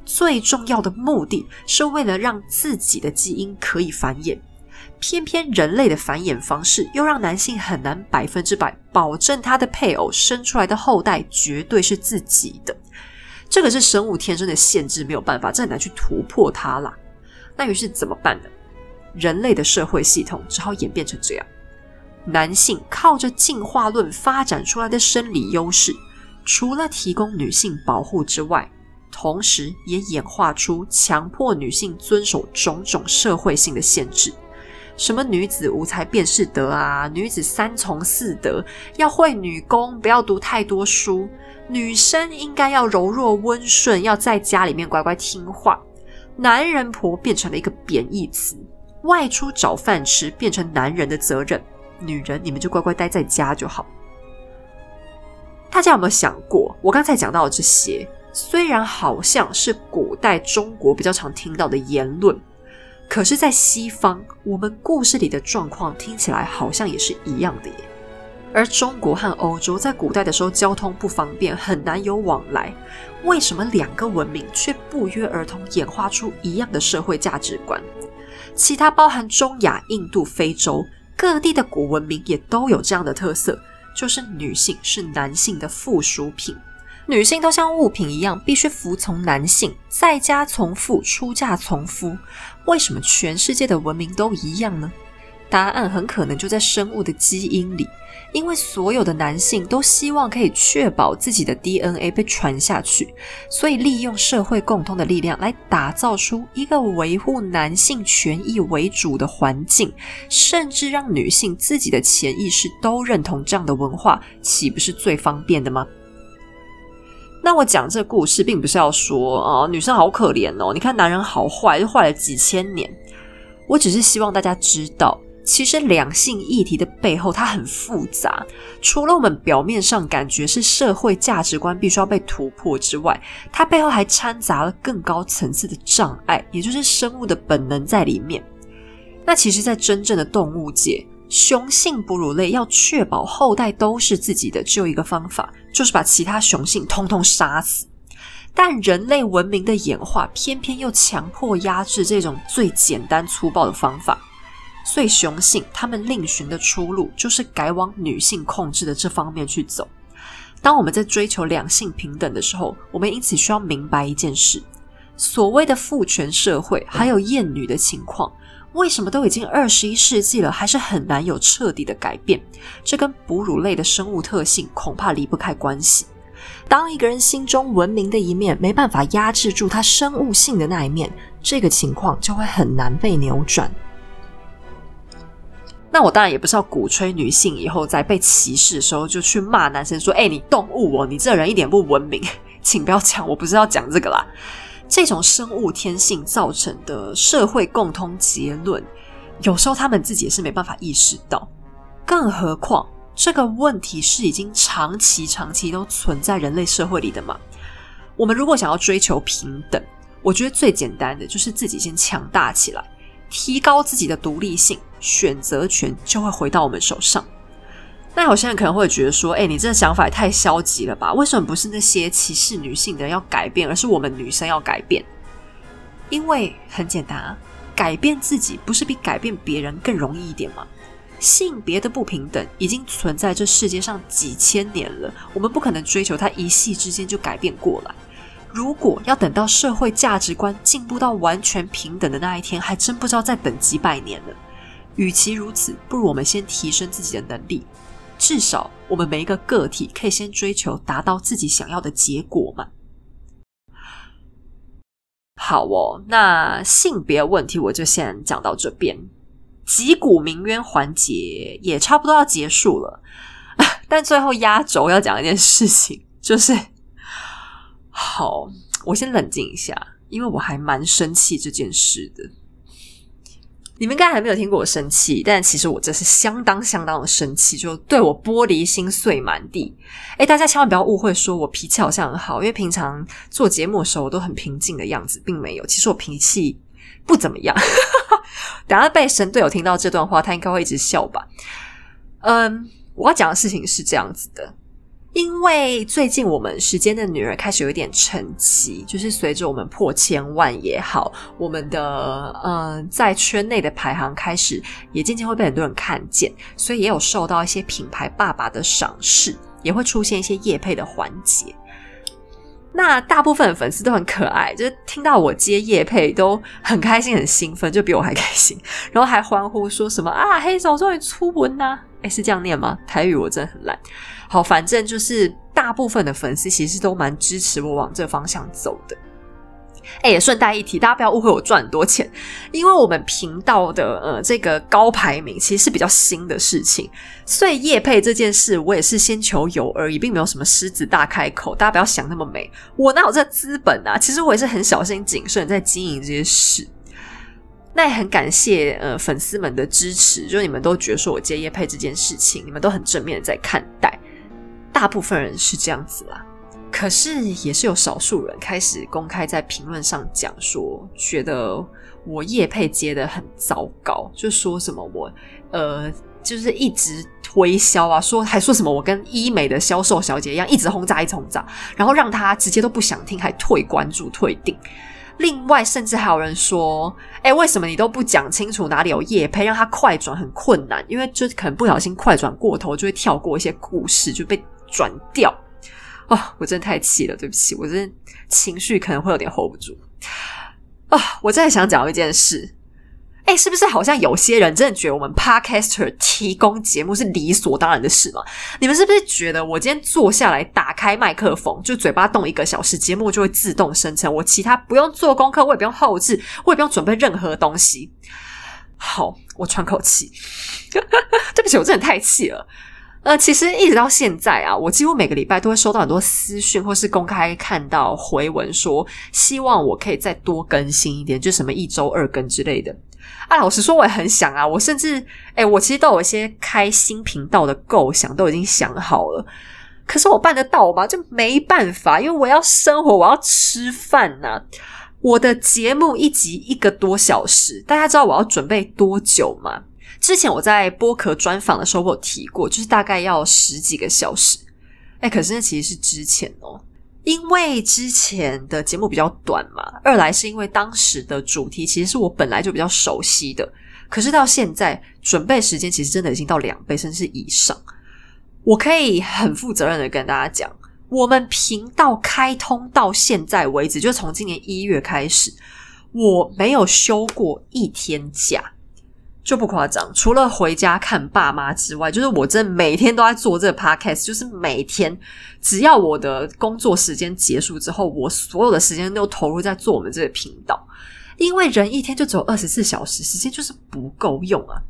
最重要的目的是为了让自己的基因可以繁衍。偏偏人类的繁衍方式又让男性很难百分之百保证他的配偶生出来的后代绝对是自己的。这个是生物天生的限制，没有办法，这很难去突破它啦。那于是怎么办呢？人类的社会系统只好演变成这样：男性靠着进化论发展出来的生理优势。除了提供女性保护之外，同时也演化出强迫女性遵守种种社会性的限制，什么女子无才便是德啊，女子三从四德，要会女工，不要读太多书，女生应该要柔弱温顺，要在家里面乖乖听话，男人婆变成了一个贬义词，外出找饭吃变成男人的责任，女人你们就乖乖待在家就好。大家有没有想过，我刚才讲到的这些，虽然好像是古代中国比较常听到的言论，可是，在西方，我们故事里的状况听起来好像也是一样的耶。而中国和欧洲在古代的时候，交通不方便，很难有往来，为什么两个文明却不约而同演化出一样的社会价值观？其他包含中亚、印度、非洲各地的古文明也都有这样的特色。就是女性是男性的附属品，女性都像物品一样，必须服从男性，在家从父，出嫁从夫。为什么全世界的文明都一样呢？答案很可能就在生物的基因里。因为所有的男性都希望可以确保自己的 DNA 被传下去，所以利用社会共通的力量来打造出一个维护男性权益为主的环境，甚至让女性自己的潜意识都认同这样的文化，岂不是最方便的吗？那我讲这故事，并不是要说哦，女生好可怜哦，你看男人好坏，就坏了几千年。我只是希望大家知道。其实两性议题的背后，它很复杂。除了我们表面上感觉是社会价值观必须要被突破之外，它背后还掺杂了更高层次的障碍，也就是生物的本能在里面。那其实，在真正的动物界，雄性哺乳类要确保后代都是自己的，只有一个方法，就是把其他雄性通通杀死。但人类文明的演化，偏偏又强迫压制这种最简单粗暴的方法。所以，雄性他们另寻的出路就是改往女性控制的这方面去走。当我们在追求两性平等的时候，我们因此需要明白一件事：所谓的父权社会还有厌女的情况，为什么都已经二十一世纪了，还是很难有彻底的改变？这跟哺乳类的生物特性恐怕离不开关系。当一个人心中文明的一面没办法压制住他生物性的那一面，这个情况就会很难被扭转。那我当然也不是要鼓吹女性以后在被歧视的时候就去骂男生说：“哎，你动物哦，你这人一点不文明，请不要讲，我不是要讲这个啦。”这种生物天性造成的社会共通结论，有时候他们自己也是没办法意识到。更何况这个问题是已经长期、长期都存在人类社会里的嘛？我们如果想要追求平等，我觉得最简单的就是自己先强大起来。提高自己的独立性，选择权就会回到我们手上。那有些人可能会觉得说：“哎，你这个想法也太消极了吧？为什么不是那些歧视女性的要改变，而是我们女生要改变？”因为很简单啊，改变自己不是比改变别人更容易一点吗？性别的不平等已经存在这世界上几千年了，我们不可能追求它一夕之间就改变过来。如果要等到社会价值观进步到完全平等的那一天，还真不知道再等几百年了。与其如此，不如我们先提升自己的能力，至少我们每一个个体可以先追求达到自己想要的结果嘛。好哦，那性别问题我就先讲到这边。击鼓鸣冤环节也差不多要结束了，但最后压轴要讲一件事情，就是 好，我先冷静一下，因为我还蛮生气这件事的。你们应该还没有听过我生气，但其实我这是相当相当的生气，就对我玻璃心碎满地。哎，大家千万不要误会，说我脾气好像很好，因为平常做节目的时候我都很平静的样子，并没有。其实我脾气不怎么样。等下被神队友听到这段话，他应该会一直笑吧？嗯，我要讲的事情是这样子的。因为最近我们时间的女儿开始有一点成绩，就是随着我们破千万也好，我们的嗯在圈内的排行开始也渐渐会被很多人看见，所以也有受到一些品牌爸爸的赏识，也会出现一些夜配的环节。那大部分粉丝都很可爱，就是听到我接夜配都很开心、很兴奋，就比我还开心，然后还欢呼说什么啊黑手终于出文呐！哎，是这样念吗？台语我真的很烂。好，反正就是大部分的粉丝其实都蛮支持我往这方向走的。哎，也顺带一提，大家不要误会我赚很多钱，因为我们频道的呃这个高排名其实是比较新的事情，所以叶配这件事我也是先求有而已，并没有什么狮子大开口，大家不要想那么美，我哪有这资本啊？其实我也是很小心谨慎在经营这些事。那也很感谢呃粉丝们的支持，就你们都觉得说我接叶配这件事情，你们都很正面的在看待。大部分人是这样子啦，可是也是有少数人开始公开在评论上讲说，觉得我叶配接的很糟糕，就说什么我呃就是一直推销啊，说还说什么我跟医美的销售小姐一样，一直轰炸一直轰炸，然后让他直接都不想听，还退关注退订。另外，甚至还有人说，哎，为什么你都不讲清楚哪里有夜配，让他快转很困难？因为就可能不小心快转过头，就会跳过一些故事，就被。转掉啊！我真的太气了，对不起，我真的情绪可能会有点 hold 不住啊！我再想讲一件事，哎，是不是好像有些人真的觉得我们 podcaster 提供节目是理所当然的事嘛？你们是不是觉得我今天坐下来打开麦克风，就嘴巴动一个小时，节目就会自动生成？我其他不用做功课，我也不用后置，我也不用准备任何东西。好，我喘口气，对不起，我真的太气了。呃，其实一直到现在啊，我几乎每个礼拜都会收到很多私讯，或是公开看到回文，说希望我可以再多更新一点，就什么一周二更之类的。啊，老实说，我也很想啊，我甚至，哎，我其实都有一些开新频道的构想，都已经想好了。可是我办得到吗？就没办法，因为我要生活，我要吃饭呐。我的节目一集一个多小时，大家知道我要准备多久吗？之前我在播客专访的时候，我提过，就是大概要十几个小时。哎，可是那其实是之前哦，因为之前的节目比较短嘛。二来是因为当时的主题其实是我本来就比较熟悉的，可是到现在准备时间其实真的已经到两倍甚至以上。我可以很负责任的跟大家讲，我们频道开通到现在为止，就从今年一月开始，我没有休过一天假。就不夸张，除了回家看爸妈之外，就是我真的每天都在做这个 podcast，就是每天只要我的工作时间结束之后，我所有的时间都投入在做我们这个频道。因为人一天就只有二十四小时，时间就是不够用啊。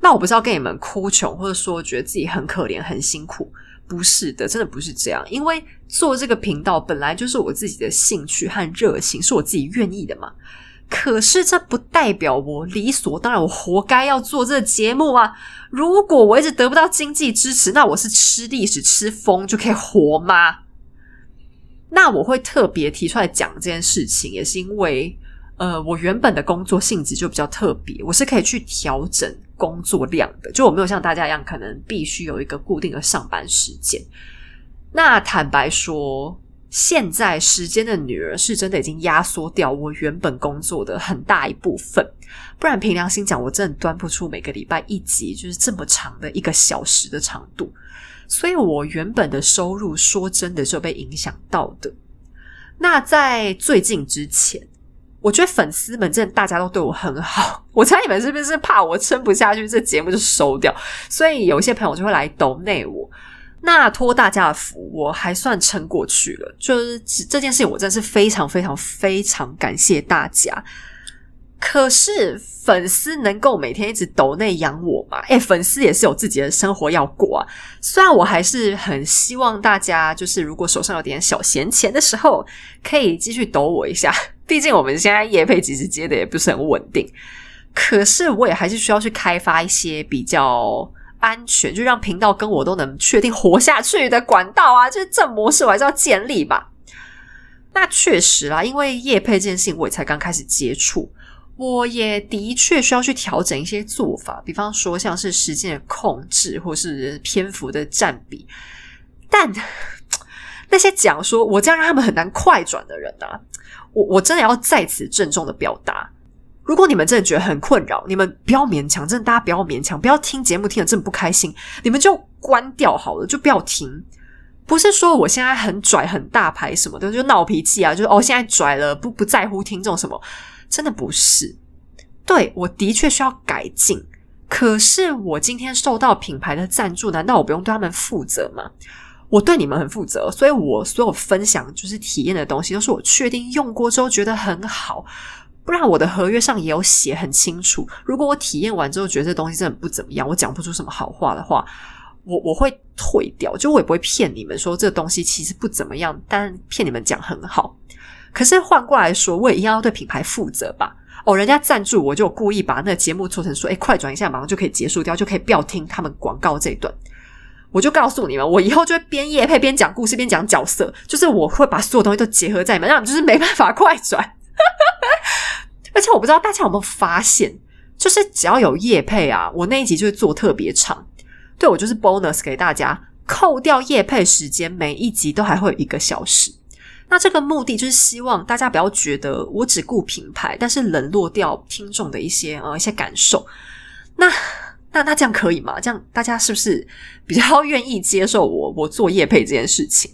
那我不是要跟你们哭穷，或者说觉得自己很可怜、很辛苦，不是的，真的不是这样。因为做这个频道本来就是我自己的兴趣和热情，是我自己愿意的嘛。可是这不代表我理所当然，我活该要做这个节目啊！如果我一直得不到经济支持，那我是吃历史吃疯就可以活吗？那我会特别提出来讲这件事情，也是因为，呃，我原本的工作性质就比较特别，我是可以去调整工作量的，就我没有像大家一样，可能必须有一个固定的上班时间。那坦白说。现在时间的女儿是真的已经压缩掉我原本工作的很大一部分，不然凭良心讲，我真的端不出每个礼拜一集就是这么长的一个小时的长度，所以我原本的收入说真的就被影响到的。那在最近之前。我觉得粉丝们真的大家都对我很好，我猜你们是不是怕我撑不下去，这节目就收掉？所以有一些朋友就会来抖内我，那托大家的福，我还算撑过去了。就是这件事情，我真的是非常非常非常感谢大家。可是粉丝能够每天一直抖内养我吗？哎，粉丝也是有自己的生活要过啊。虽然我还是很希望大家，就是如果手上有点小闲钱的时候，可以继续抖我一下。毕竟我们现在业配其实接的也不是很稳定，可是我也还是需要去开发一些比较安全，就让频道跟我都能确定活下去的管道啊，就是这模式我还是要建立吧。那确实啦，因为业配这件事情我也才刚开始接触，我也的确需要去调整一些做法，比方说像是时间的控制或是篇幅的占比，但那些讲说我这样让他们很难快转的人啊。我我真的要在此郑重的表达，如果你们真的觉得很困扰，你们不要勉强，真的大家不要勉强，不要听节目听得这么不开心，你们就关掉好了，就不要听。不是说我现在很拽很大牌什么的，就闹脾气啊，就是哦现在拽了，不不在乎听众什么，真的不是。对我的确需要改进，可是我今天受到品牌的赞助，难道我不用对他们负责吗？我对你们很负责，所以我所有分享就是体验的东西，都是我确定用过之后觉得很好。不然我的合约上也有写很清楚，如果我体验完之后觉得这东西真的不怎么样，我讲不出什么好话的话，我我会退掉。就我也不会骗你们说这东西其实不怎么样，但骗你们讲很好。可是换过来说，我也一样要对品牌负责吧？哦，人家赞助我就故意把那个节目做成说，哎，快转一下，马上就可以结束掉，就可以不要听他们广告这一段。我就告诉你们，我以后就会边夜配边讲故事边讲角色，就是我会把所有东西都结合在里面，让你就是没办法快转。哈 哈而且我不知道大家有没有发现，就是只要有夜配啊，我那一集就会做特别长。对我就是 bonus 给大家，扣掉夜配时间，每一集都还会有一个小时。那这个目的就是希望大家不要觉得我只顾品牌，但是冷落掉听众的一些呃一些感受。那。那那这样可以吗？这样大家是不是比较愿意接受我我做夜配这件事情？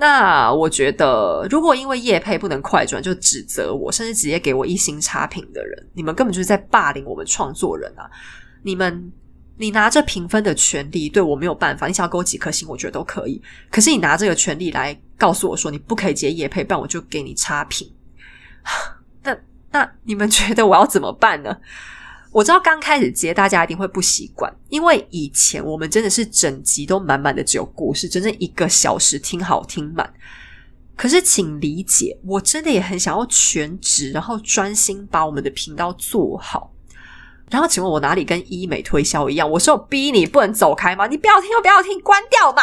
那我觉得，如果因为叶配不能快转就指责我，甚至直接给我一星差评的人，你们根本就是在霸凌我们创作人啊！你们你拿着评分的权利对我没有办法，你想要给我几颗星，我觉得都可以。可是你拿这个权利来告诉我说你不可以接叶配，不然我就给你差评。那那你们觉得我要怎么办呢？我知道刚开始接大家一定会不习惯，因为以前我们真的是整集都满满的只有故事，整整一个小时听好听满。可是请理解，我真的也很想要全职，然后专心把我们的频道做好。然后，请问我哪里跟医美推销一样？我说我逼你不能走开吗？你不要听就不要听，关掉嘛！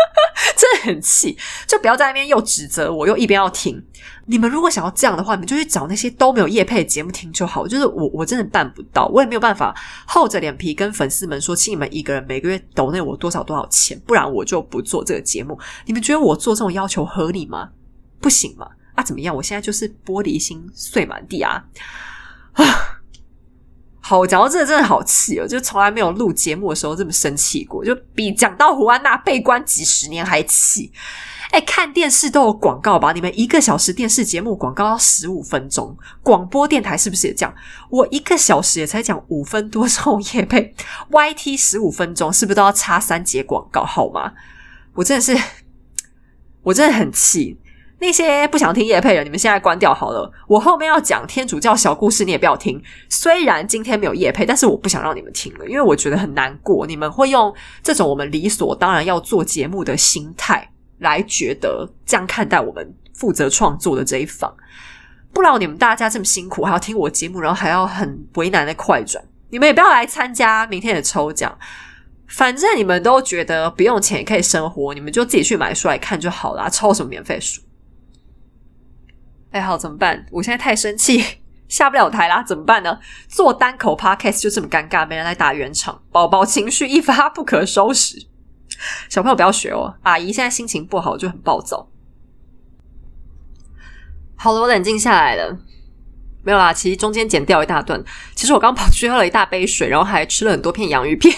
真的很气，就不要在那边又指责我，又一边要听。你们如果想要这样的话，你们就去找那些都没有叶配的节目听就好。就是我我真的办不到，我也没有办法厚着脸皮跟粉丝们说，请你们一个人每个月抖那我多少多少钱，不然我就不做这个节目。你们觉得我做这种要求合理吗？不行吗？啊，怎么样？我现在就是玻璃心碎满地啊！啊！好，我讲到这个真的好气哦！就从来没有录节目的时候这么生气过，就比讲到胡安娜被关几十年还气。哎，看电视都有广告吧？你们一个小时电视节目广告要十五分钟，广播电台是不是也这样？我一个小时也才讲五分多钟，也被 YT 十五分钟，是不是都要插三节广告？好吗？我真的是，我真的很气。那些不想听叶配的，你们现在关掉好了。我后面要讲天主教小故事，你也不要听。虽然今天没有叶配，但是我不想让你们听了，因为我觉得很难过。你们会用这种我们理所当然要做节目的心态来觉得这样看待我们负责创作的这一方，不劳你们大家这么辛苦还要听我节目，然后还要很为难的快转，你们也不要来参加明天的抽奖。反正你们都觉得不用钱也可以生活，你们就自己去买书来看就好了，抽什么免费书？哎，好，怎么办？我现在太生气，下不了台啦，怎么办呢？做单口 podcast 就这么尴尬，没人来打圆场，宝宝情绪一发不可收拾。小朋友不要学哦，阿姨现在心情不好就很暴躁。好了，我冷静下来了。没有啦，其实中间剪掉一大段。其实我刚跑去喝了一大杯水，然后还吃了很多片洋芋片。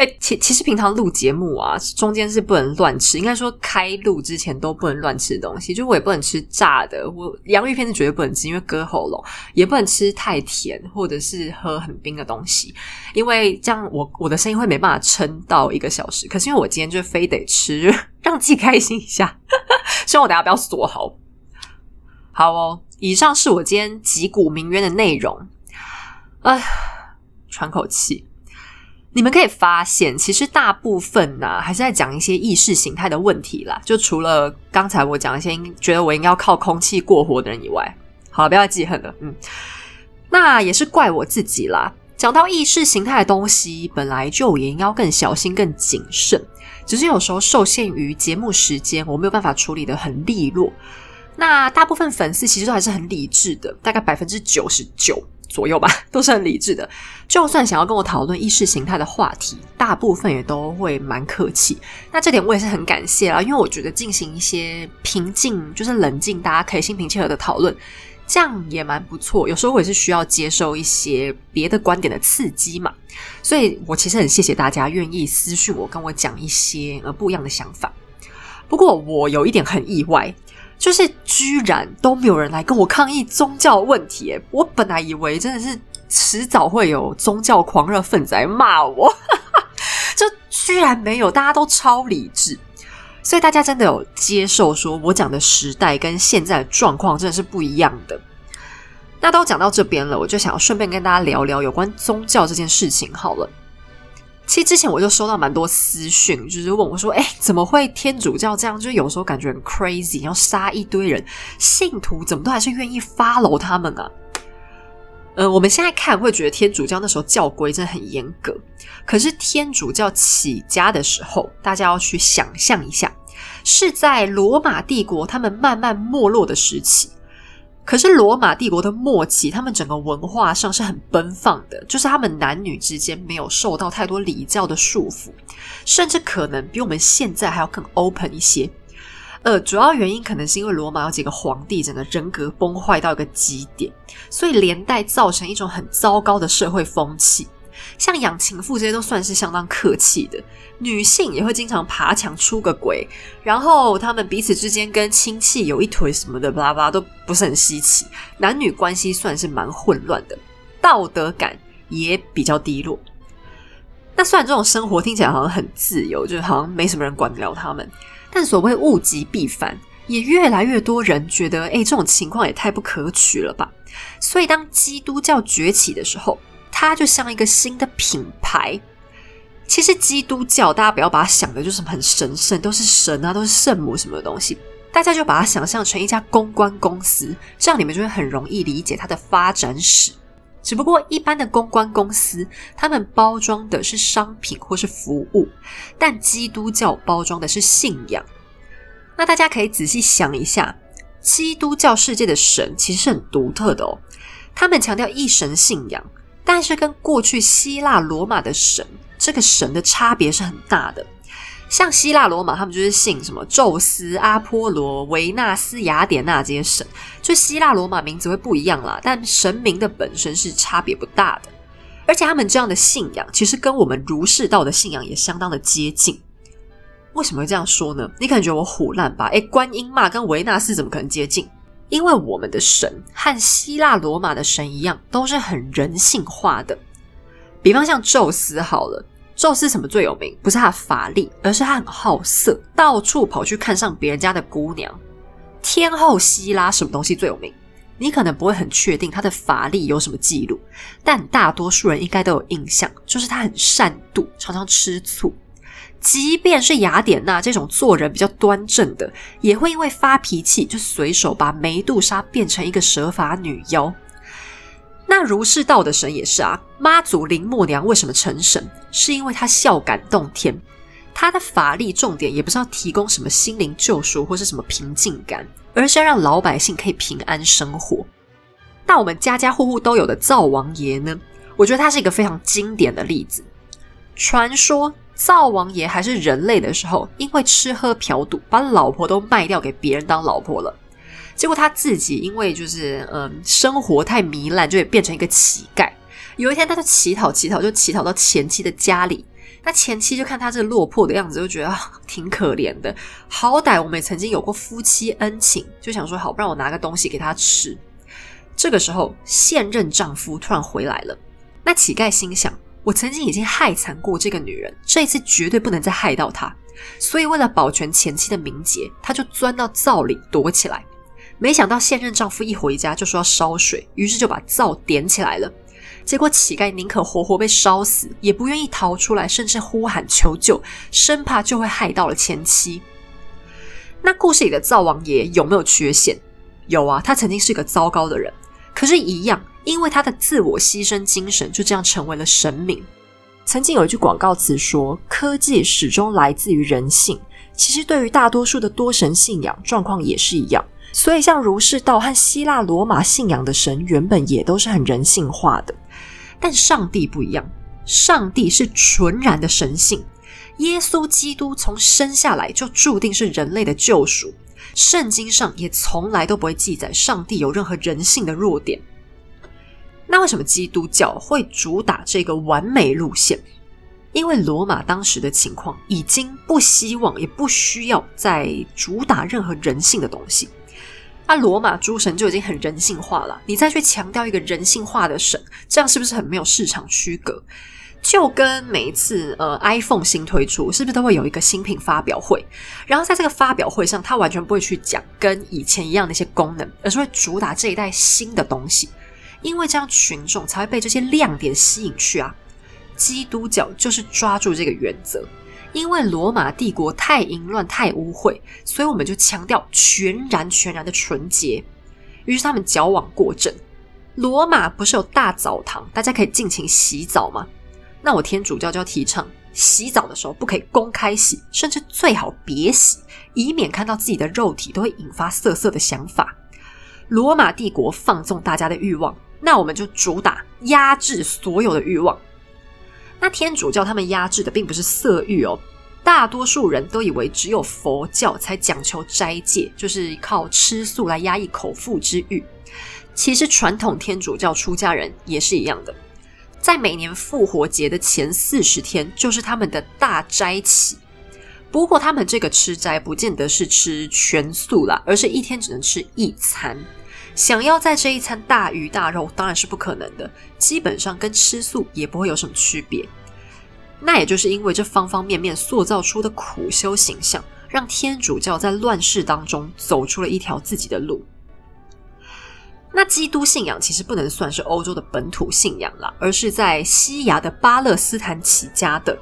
哎，其其实平常录节目啊，中间是不能乱吃，应该说开录之前都不能乱吃东西。就我也不能吃炸的，我洋芋片是绝对不能吃，因为割喉咙；也不能吃太甜，或者是喝很冰的东西，因为这样我我的声音会没办法撑到一个小时。可是因为我今天就非得吃，让自己开心一下，希望我等下不要锁喉。好哦，以上是我今天击鼓鸣冤的内容。哎，喘口气。你们可以发现，其实大部分呢还是在讲一些意识形态的问题啦。就除了刚才我讲一些觉得我应该要靠空气过活的人以外，好，不要记恨了。嗯，那也是怪我自己啦。讲到意识形态的东西，本来就也应该更小心、更谨慎。只是有时候受限于节目时间，我没有办法处理的很利落。那大部分粉丝其实都还是很理智的，大概百分之九十九。左右吧，都是很理智的。就算想要跟我讨论意识形态的话题，大部分也都会蛮客气。那这点我也是很感谢啦，因为我觉得进行一些平静，就是冷静，大家可以心平气和的讨论，这样也蛮不错。有时候我也是需要接受一些别的观点的刺激嘛，所以我其实很谢谢大家愿意私讯我，跟我讲一些呃不一样的想法。不过我有一点很意外。就是居然都没有人来跟我抗议宗教问题，我本来以为真的是迟早会有宗教狂热分子来骂我，就居然没有，大家都超理智，所以大家真的有接受说我讲的时代跟现在的状况真的是不一样的。那都讲到这边了，我就想要顺便跟大家聊聊有关宗教这件事情好了。其实之前我就收到蛮多私讯，就是问我说：“哎，怎么会天主教这样？就是有时候感觉很 crazy，要杀一堆人，信徒怎么都还是愿意 follow 他们啊？”呃，我们现在看会觉得天主教那时候教规真的很严格，可是天主教起家的时候，大家要去想象一下，是在罗马帝国他们慢慢没落的时期。可是罗马帝国的末期，他们整个文化上是很奔放的，就是他们男女之间没有受到太多礼教的束缚，甚至可能比我们现在还要更 open 一些。呃，主要原因可能是因为罗马有几个皇帝，整个人格崩坏到一个极点，所以连带造成一种很糟糕的社会风气。像养情妇这些都算是相当客气的，女性也会经常爬墙出个轨，然后他们彼此之间跟亲戚有一腿什么的，巴拉巴拉都不是很稀奇。男女关系算是蛮混乱的，道德感也比较低落。那虽然这种生活听起来好像很自由，就是好像没什么人管得了他们，但所谓物极必反，也越来越多人觉得，哎，这种情况也太不可取了吧。所以当基督教崛起的时候。它就像一个新的品牌。其实基督教，大家不要把它想的就是很神圣，都是神啊，都是圣母什么的东西。大家就把它想象成一家公关公司，这样你们就会很容易理解它的发展史。只不过一般的公关公司，他们包装的是商品或是服务，但基督教包装的是信仰。那大家可以仔细想一下，基督教世界的神其实是很独特的哦，他们强调一神信仰。但是跟过去希腊罗马的神，这个神的差别是很大的。像希腊罗马，他们就是信什么宙斯、阿波罗、维纳斯、雅典娜这些神，就希腊罗马名字会不一样啦，但神明的本身是差别不大的。而且他们这样的信仰，其实跟我们儒释道的信仰也相当的接近。为什么会这样说呢？你可能觉我虎烂吧？诶，观音嘛，跟维纳斯怎么可能接近？因为我们的神和希腊罗马的神一样，都是很人性化的。比方像宙斯好了，宙斯什么最有名？不是他的法力，而是他很好色，到处跑去看上别人家的姑娘。天后希拉什么东西最有名？你可能不会很确定他的法力有什么记录，但大多数人应该都有印象，就是他很善妒，常常吃醋。即便是雅典娜这种做人比较端正的，也会因为发脾气就随手把梅杜莎变成一个蛇发女妖。那儒释道的神也是啊，妈祖林默娘为什么成神？是因为她孝感动天，她的法力重点也不是要提供什么心灵救赎或是什么平静感，而是要让老百姓可以平安生活。那我们家家户户都有的灶王爷呢？我觉得他是一个非常经典的例子，传说。灶王爷还是人类的时候，因为吃喝嫖赌，把老婆都卖掉给别人当老婆了。结果他自己因为就是嗯生活太糜烂，就也变成一个乞丐。有一天，他就乞讨乞讨，就乞讨到前妻的家里。那前妻就看他这落魄的样子，就觉得挺可怜的。好歹我们也曾经有过夫妻恩情，就想说好，不然我拿个东西给他吃。这个时候，现任丈夫突然回来了。那乞丐心想。我曾经已经害惨过这个女人，这一次绝对不能再害到她。所以为了保全前妻的名节，他就钻到灶里躲起来。没想到现任丈夫一回家就说要烧水，于是就把灶点起来了。结果乞丐宁可活活被烧死，也不愿意逃出来，甚至呼喊求救，生怕就会害到了前妻。那故事里的灶王爷有没有缺陷？有啊，他曾经是个糟糕的人，可是，一样。因为他的自我牺牲精神，就这样成为了神明。曾经有一句广告词说：“科技始终来自于人性。”其实，对于大多数的多神信仰，状况也是一样。所以，像儒释道和希腊罗马信仰的神，原本也都是很人性化的。但上帝不一样，上帝是纯然的神性。耶稣基督从生下来就注定是人类的救赎。圣经上也从来都不会记载上帝有任何人性的弱点。那为什么基督教会主打这个完美路线？因为罗马当时的情况已经不希望也不需要再主打任何人性的东西。那罗马诸神就已经很人性化了，你再去强调一个人性化的神，这样是不是很没有市场区隔？就跟每一次呃 iPhone 新推出，是不是都会有一个新品发表会？然后在这个发表会上，他完全不会去讲跟以前一样的一些功能，而是会主打这一代新的东西。因为这样，群众才会被这些亮点吸引去啊！基督教就是抓住这个原则，因为罗马帝国太淫乱、太污秽，所以我们就强调全然、全然的纯洁。于是他们矫枉过正。罗马不是有大澡堂，大家可以尽情洗澡吗？那我天主教就要提倡，洗澡的时候不可以公开洗，甚至最好别洗，以免看到自己的肉体都会引发色色的想法。罗马帝国放纵大家的欲望。那我们就主打压制所有的欲望。那天主教他们压制的并不是色欲哦，大多数人都以为只有佛教才讲求斋戒，就是靠吃素来压抑口腹之欲。其实传统天主教出家人也是一样的，在每年复活节的前四十天，就是他们的大斋期。不过他们这个吃斋不见得是吃全素啦，而是一天只能吃一餐。想要在这一餐大鱼大肉，当然是不可能的。基本上跟吃素也不会有什么区别。那也就是因为这方方面面塑造出的苦修形象，让天主教在乱世当中走出了一条自己的路。那基督信仰其实不能算是欧洲的本土信仰啦，而是在西亚的巴勒斯坦起家的。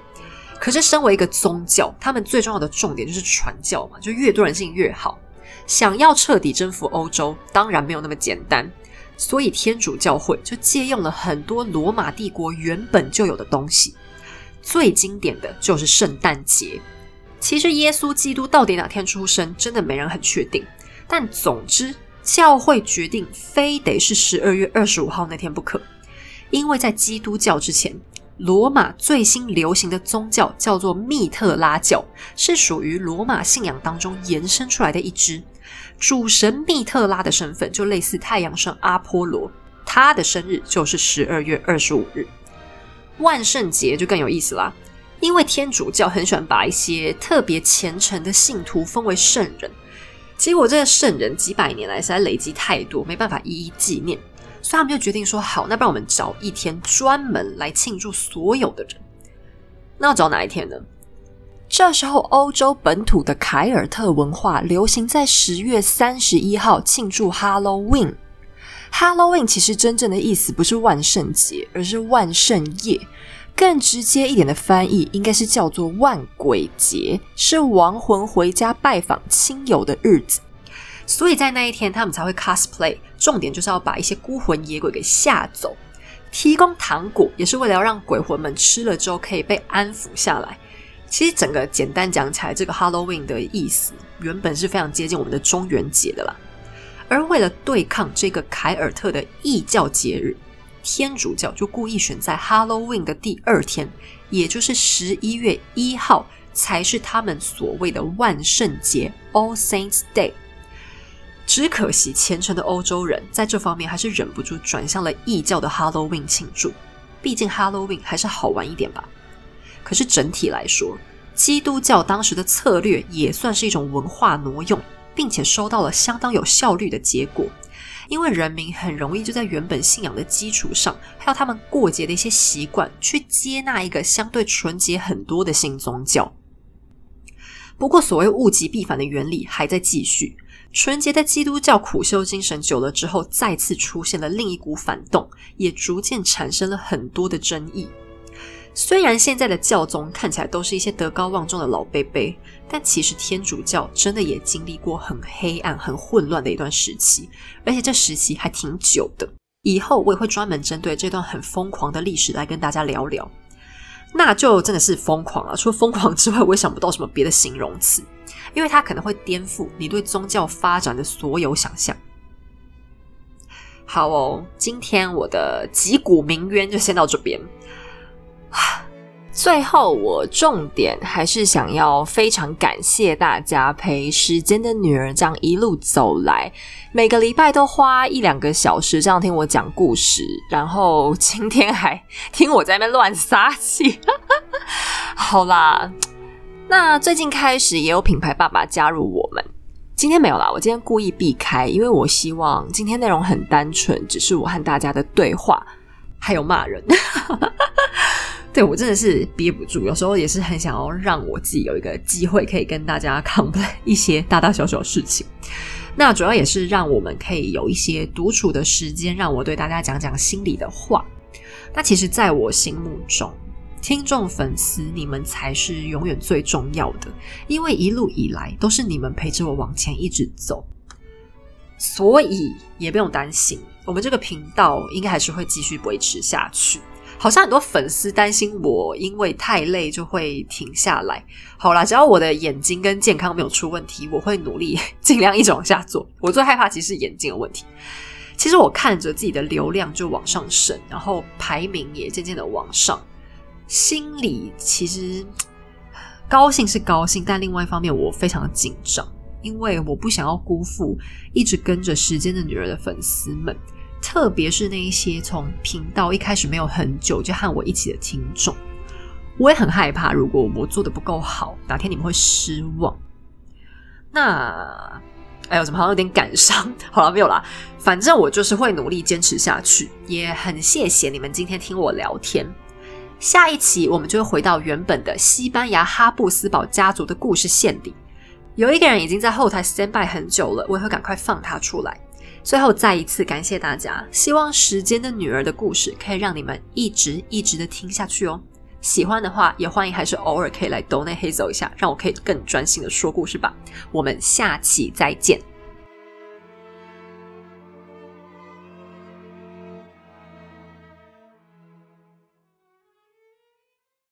可是身为一个宗教，他们最重要的重点就是传教嘛，就越多人信越好。想要彻底征服欧洲，当然没有那么简单。所以天主教会就借用了很多罗马帝国原本就有的东西。最经典的就是圣诞节。其实耶稣基督到底哪天出生，真的没人很确定。但总之，教会决定非得是十二月二十五号那天不可，因为在基督教之前。罗马最新流行的宗教叫做密特拉教，是属于罗马信仰当中延伸出来的一支。主神密特拉的身份就类似太阳神阿波罗，他的生日就是十二月二十五日。万圣节就更有意思啦，因为天主教很喜欢把一些特别虔诚的信徒封为圣人，结果这个圣人几百年来实在累积太多，没办法一一纪念。所以他们就决定说：“好，那不然我们找一天专门来庆祝所有的人。那要找哪一天呢？这时候，欧洲本土的凯尔特文化流行在十月三十一号庆祝 Halloween。Halloween 其实真正的意思不是万圣节，而是万圣夜。更直接一点的翻译，应该是叫做万鬼节，是亡魂回家拜访亲友的日子。所以在那一天，他们才会 cosplay。”重点就是要把一些孤魂野鬼给吓走，提供糖果也是为了要让鬼魂们吃了之后可以被安抚下来。其实整个简单讲起来，这个 Halloween 的意思原本是非常接近我们的中元节的啦。而为了对抗这个凯尔特的异教节日，天主教就故意选在 Halloween 的第二天，也就是十一月一号，才是他们所谓的万圣节 （All Saints Day）。只可惜，虔诚的欧洲人在这方面还是忍不住转向了异教的 Halloween 庆祝。毕竟 Halloween 还是好玩一点吧。可是整体来说，基督教当时的策略也算是一种文化挪用，并且收到了相当有效率的结果。因为人民很容易就在原本信仰的基础上，还有他们过节的一些习惯，去接纳一个相对纯洁很多的新宗教。不过，所谓物极必反的原理还在继续。纯洁的基督教苦修精神久了之后，再次出现了另一股反动，也逐渐产生了很多的争议。虽然现在的教宗看起来都是一些德高望重的老辈辈，但其实天主教真的也经历过很黑暗、很混乱的一段时期，而且这时期还挺久的。以后我也会专门针对这段很疯狂的历史来跟大家聊聊。那就真的是疯狂了，除了疯狂之外，我也想不到什么别的形容词。因为它可能会颠覆你对宗教发展的所有想象。好哦，今天我的击鼓鸣冤就先到这边。最后，我重点还是想要非常感谢大家陪时间的女儿这样一路走来，每个礼拜都花一两个小时这样听我讲故事，然后今天还听我在那边乱撒气。好啦。那最近开始也有品牌爸爸加入我们，今天没有啦。我今天故意避开，因为我希望今天内容很单纯，只是我和大家的对话，还有骂人。对我真的是憋不住，有时候也是很想要让我自己有一个机会，可以跟大家 complain 一些大大小小的事情。那主要也是让我们可以有一些独处的时间，让我对大家讲讲心里的话。那其实，在我心目中。听众粉丝，你们才是永远最重要的，因为一路以来都是你们陪着我往前一直走，所以也不用担心，我们这个频道应该还是会继续维持下去。好像很多粉丝担心我因为太累就会停下来。好啦，只要我的眼睛跟健康没有出问题，我会努力 尽量一直往下做。我最害怕其实是眼睛的问题。其实我看着自己的流量就往上升，然后排名也渐渐的往上。心里其实高兴是高兴，但另外一方面我非常的紧张，因为我不想要辜负一直跟着时间的女儿的粉丝们，特别是那一些从频道一开始没有很久就和我一起的听众，我也很害怕，如果我做的不够好，哪天你们会失望。那哎呦，怎么好像有点感伤？好了，没有啦，反正我就是会努力坚持下去，也很谢谢你们今天听我聊天。下一期我们就会回到原本的西班牙哈布斯堡家族的故事线里。有一个人已经在后台 stand by 很久了，我也会赶快放他出来。最后再一次感谢大家，希望时间的女儿的故事可以让你们一直一直的听下去哦。喜欢的话也欢迎还是偶尔可以来 donate 黑走一下，让我可以更专心的说故事吧。我们下期再见。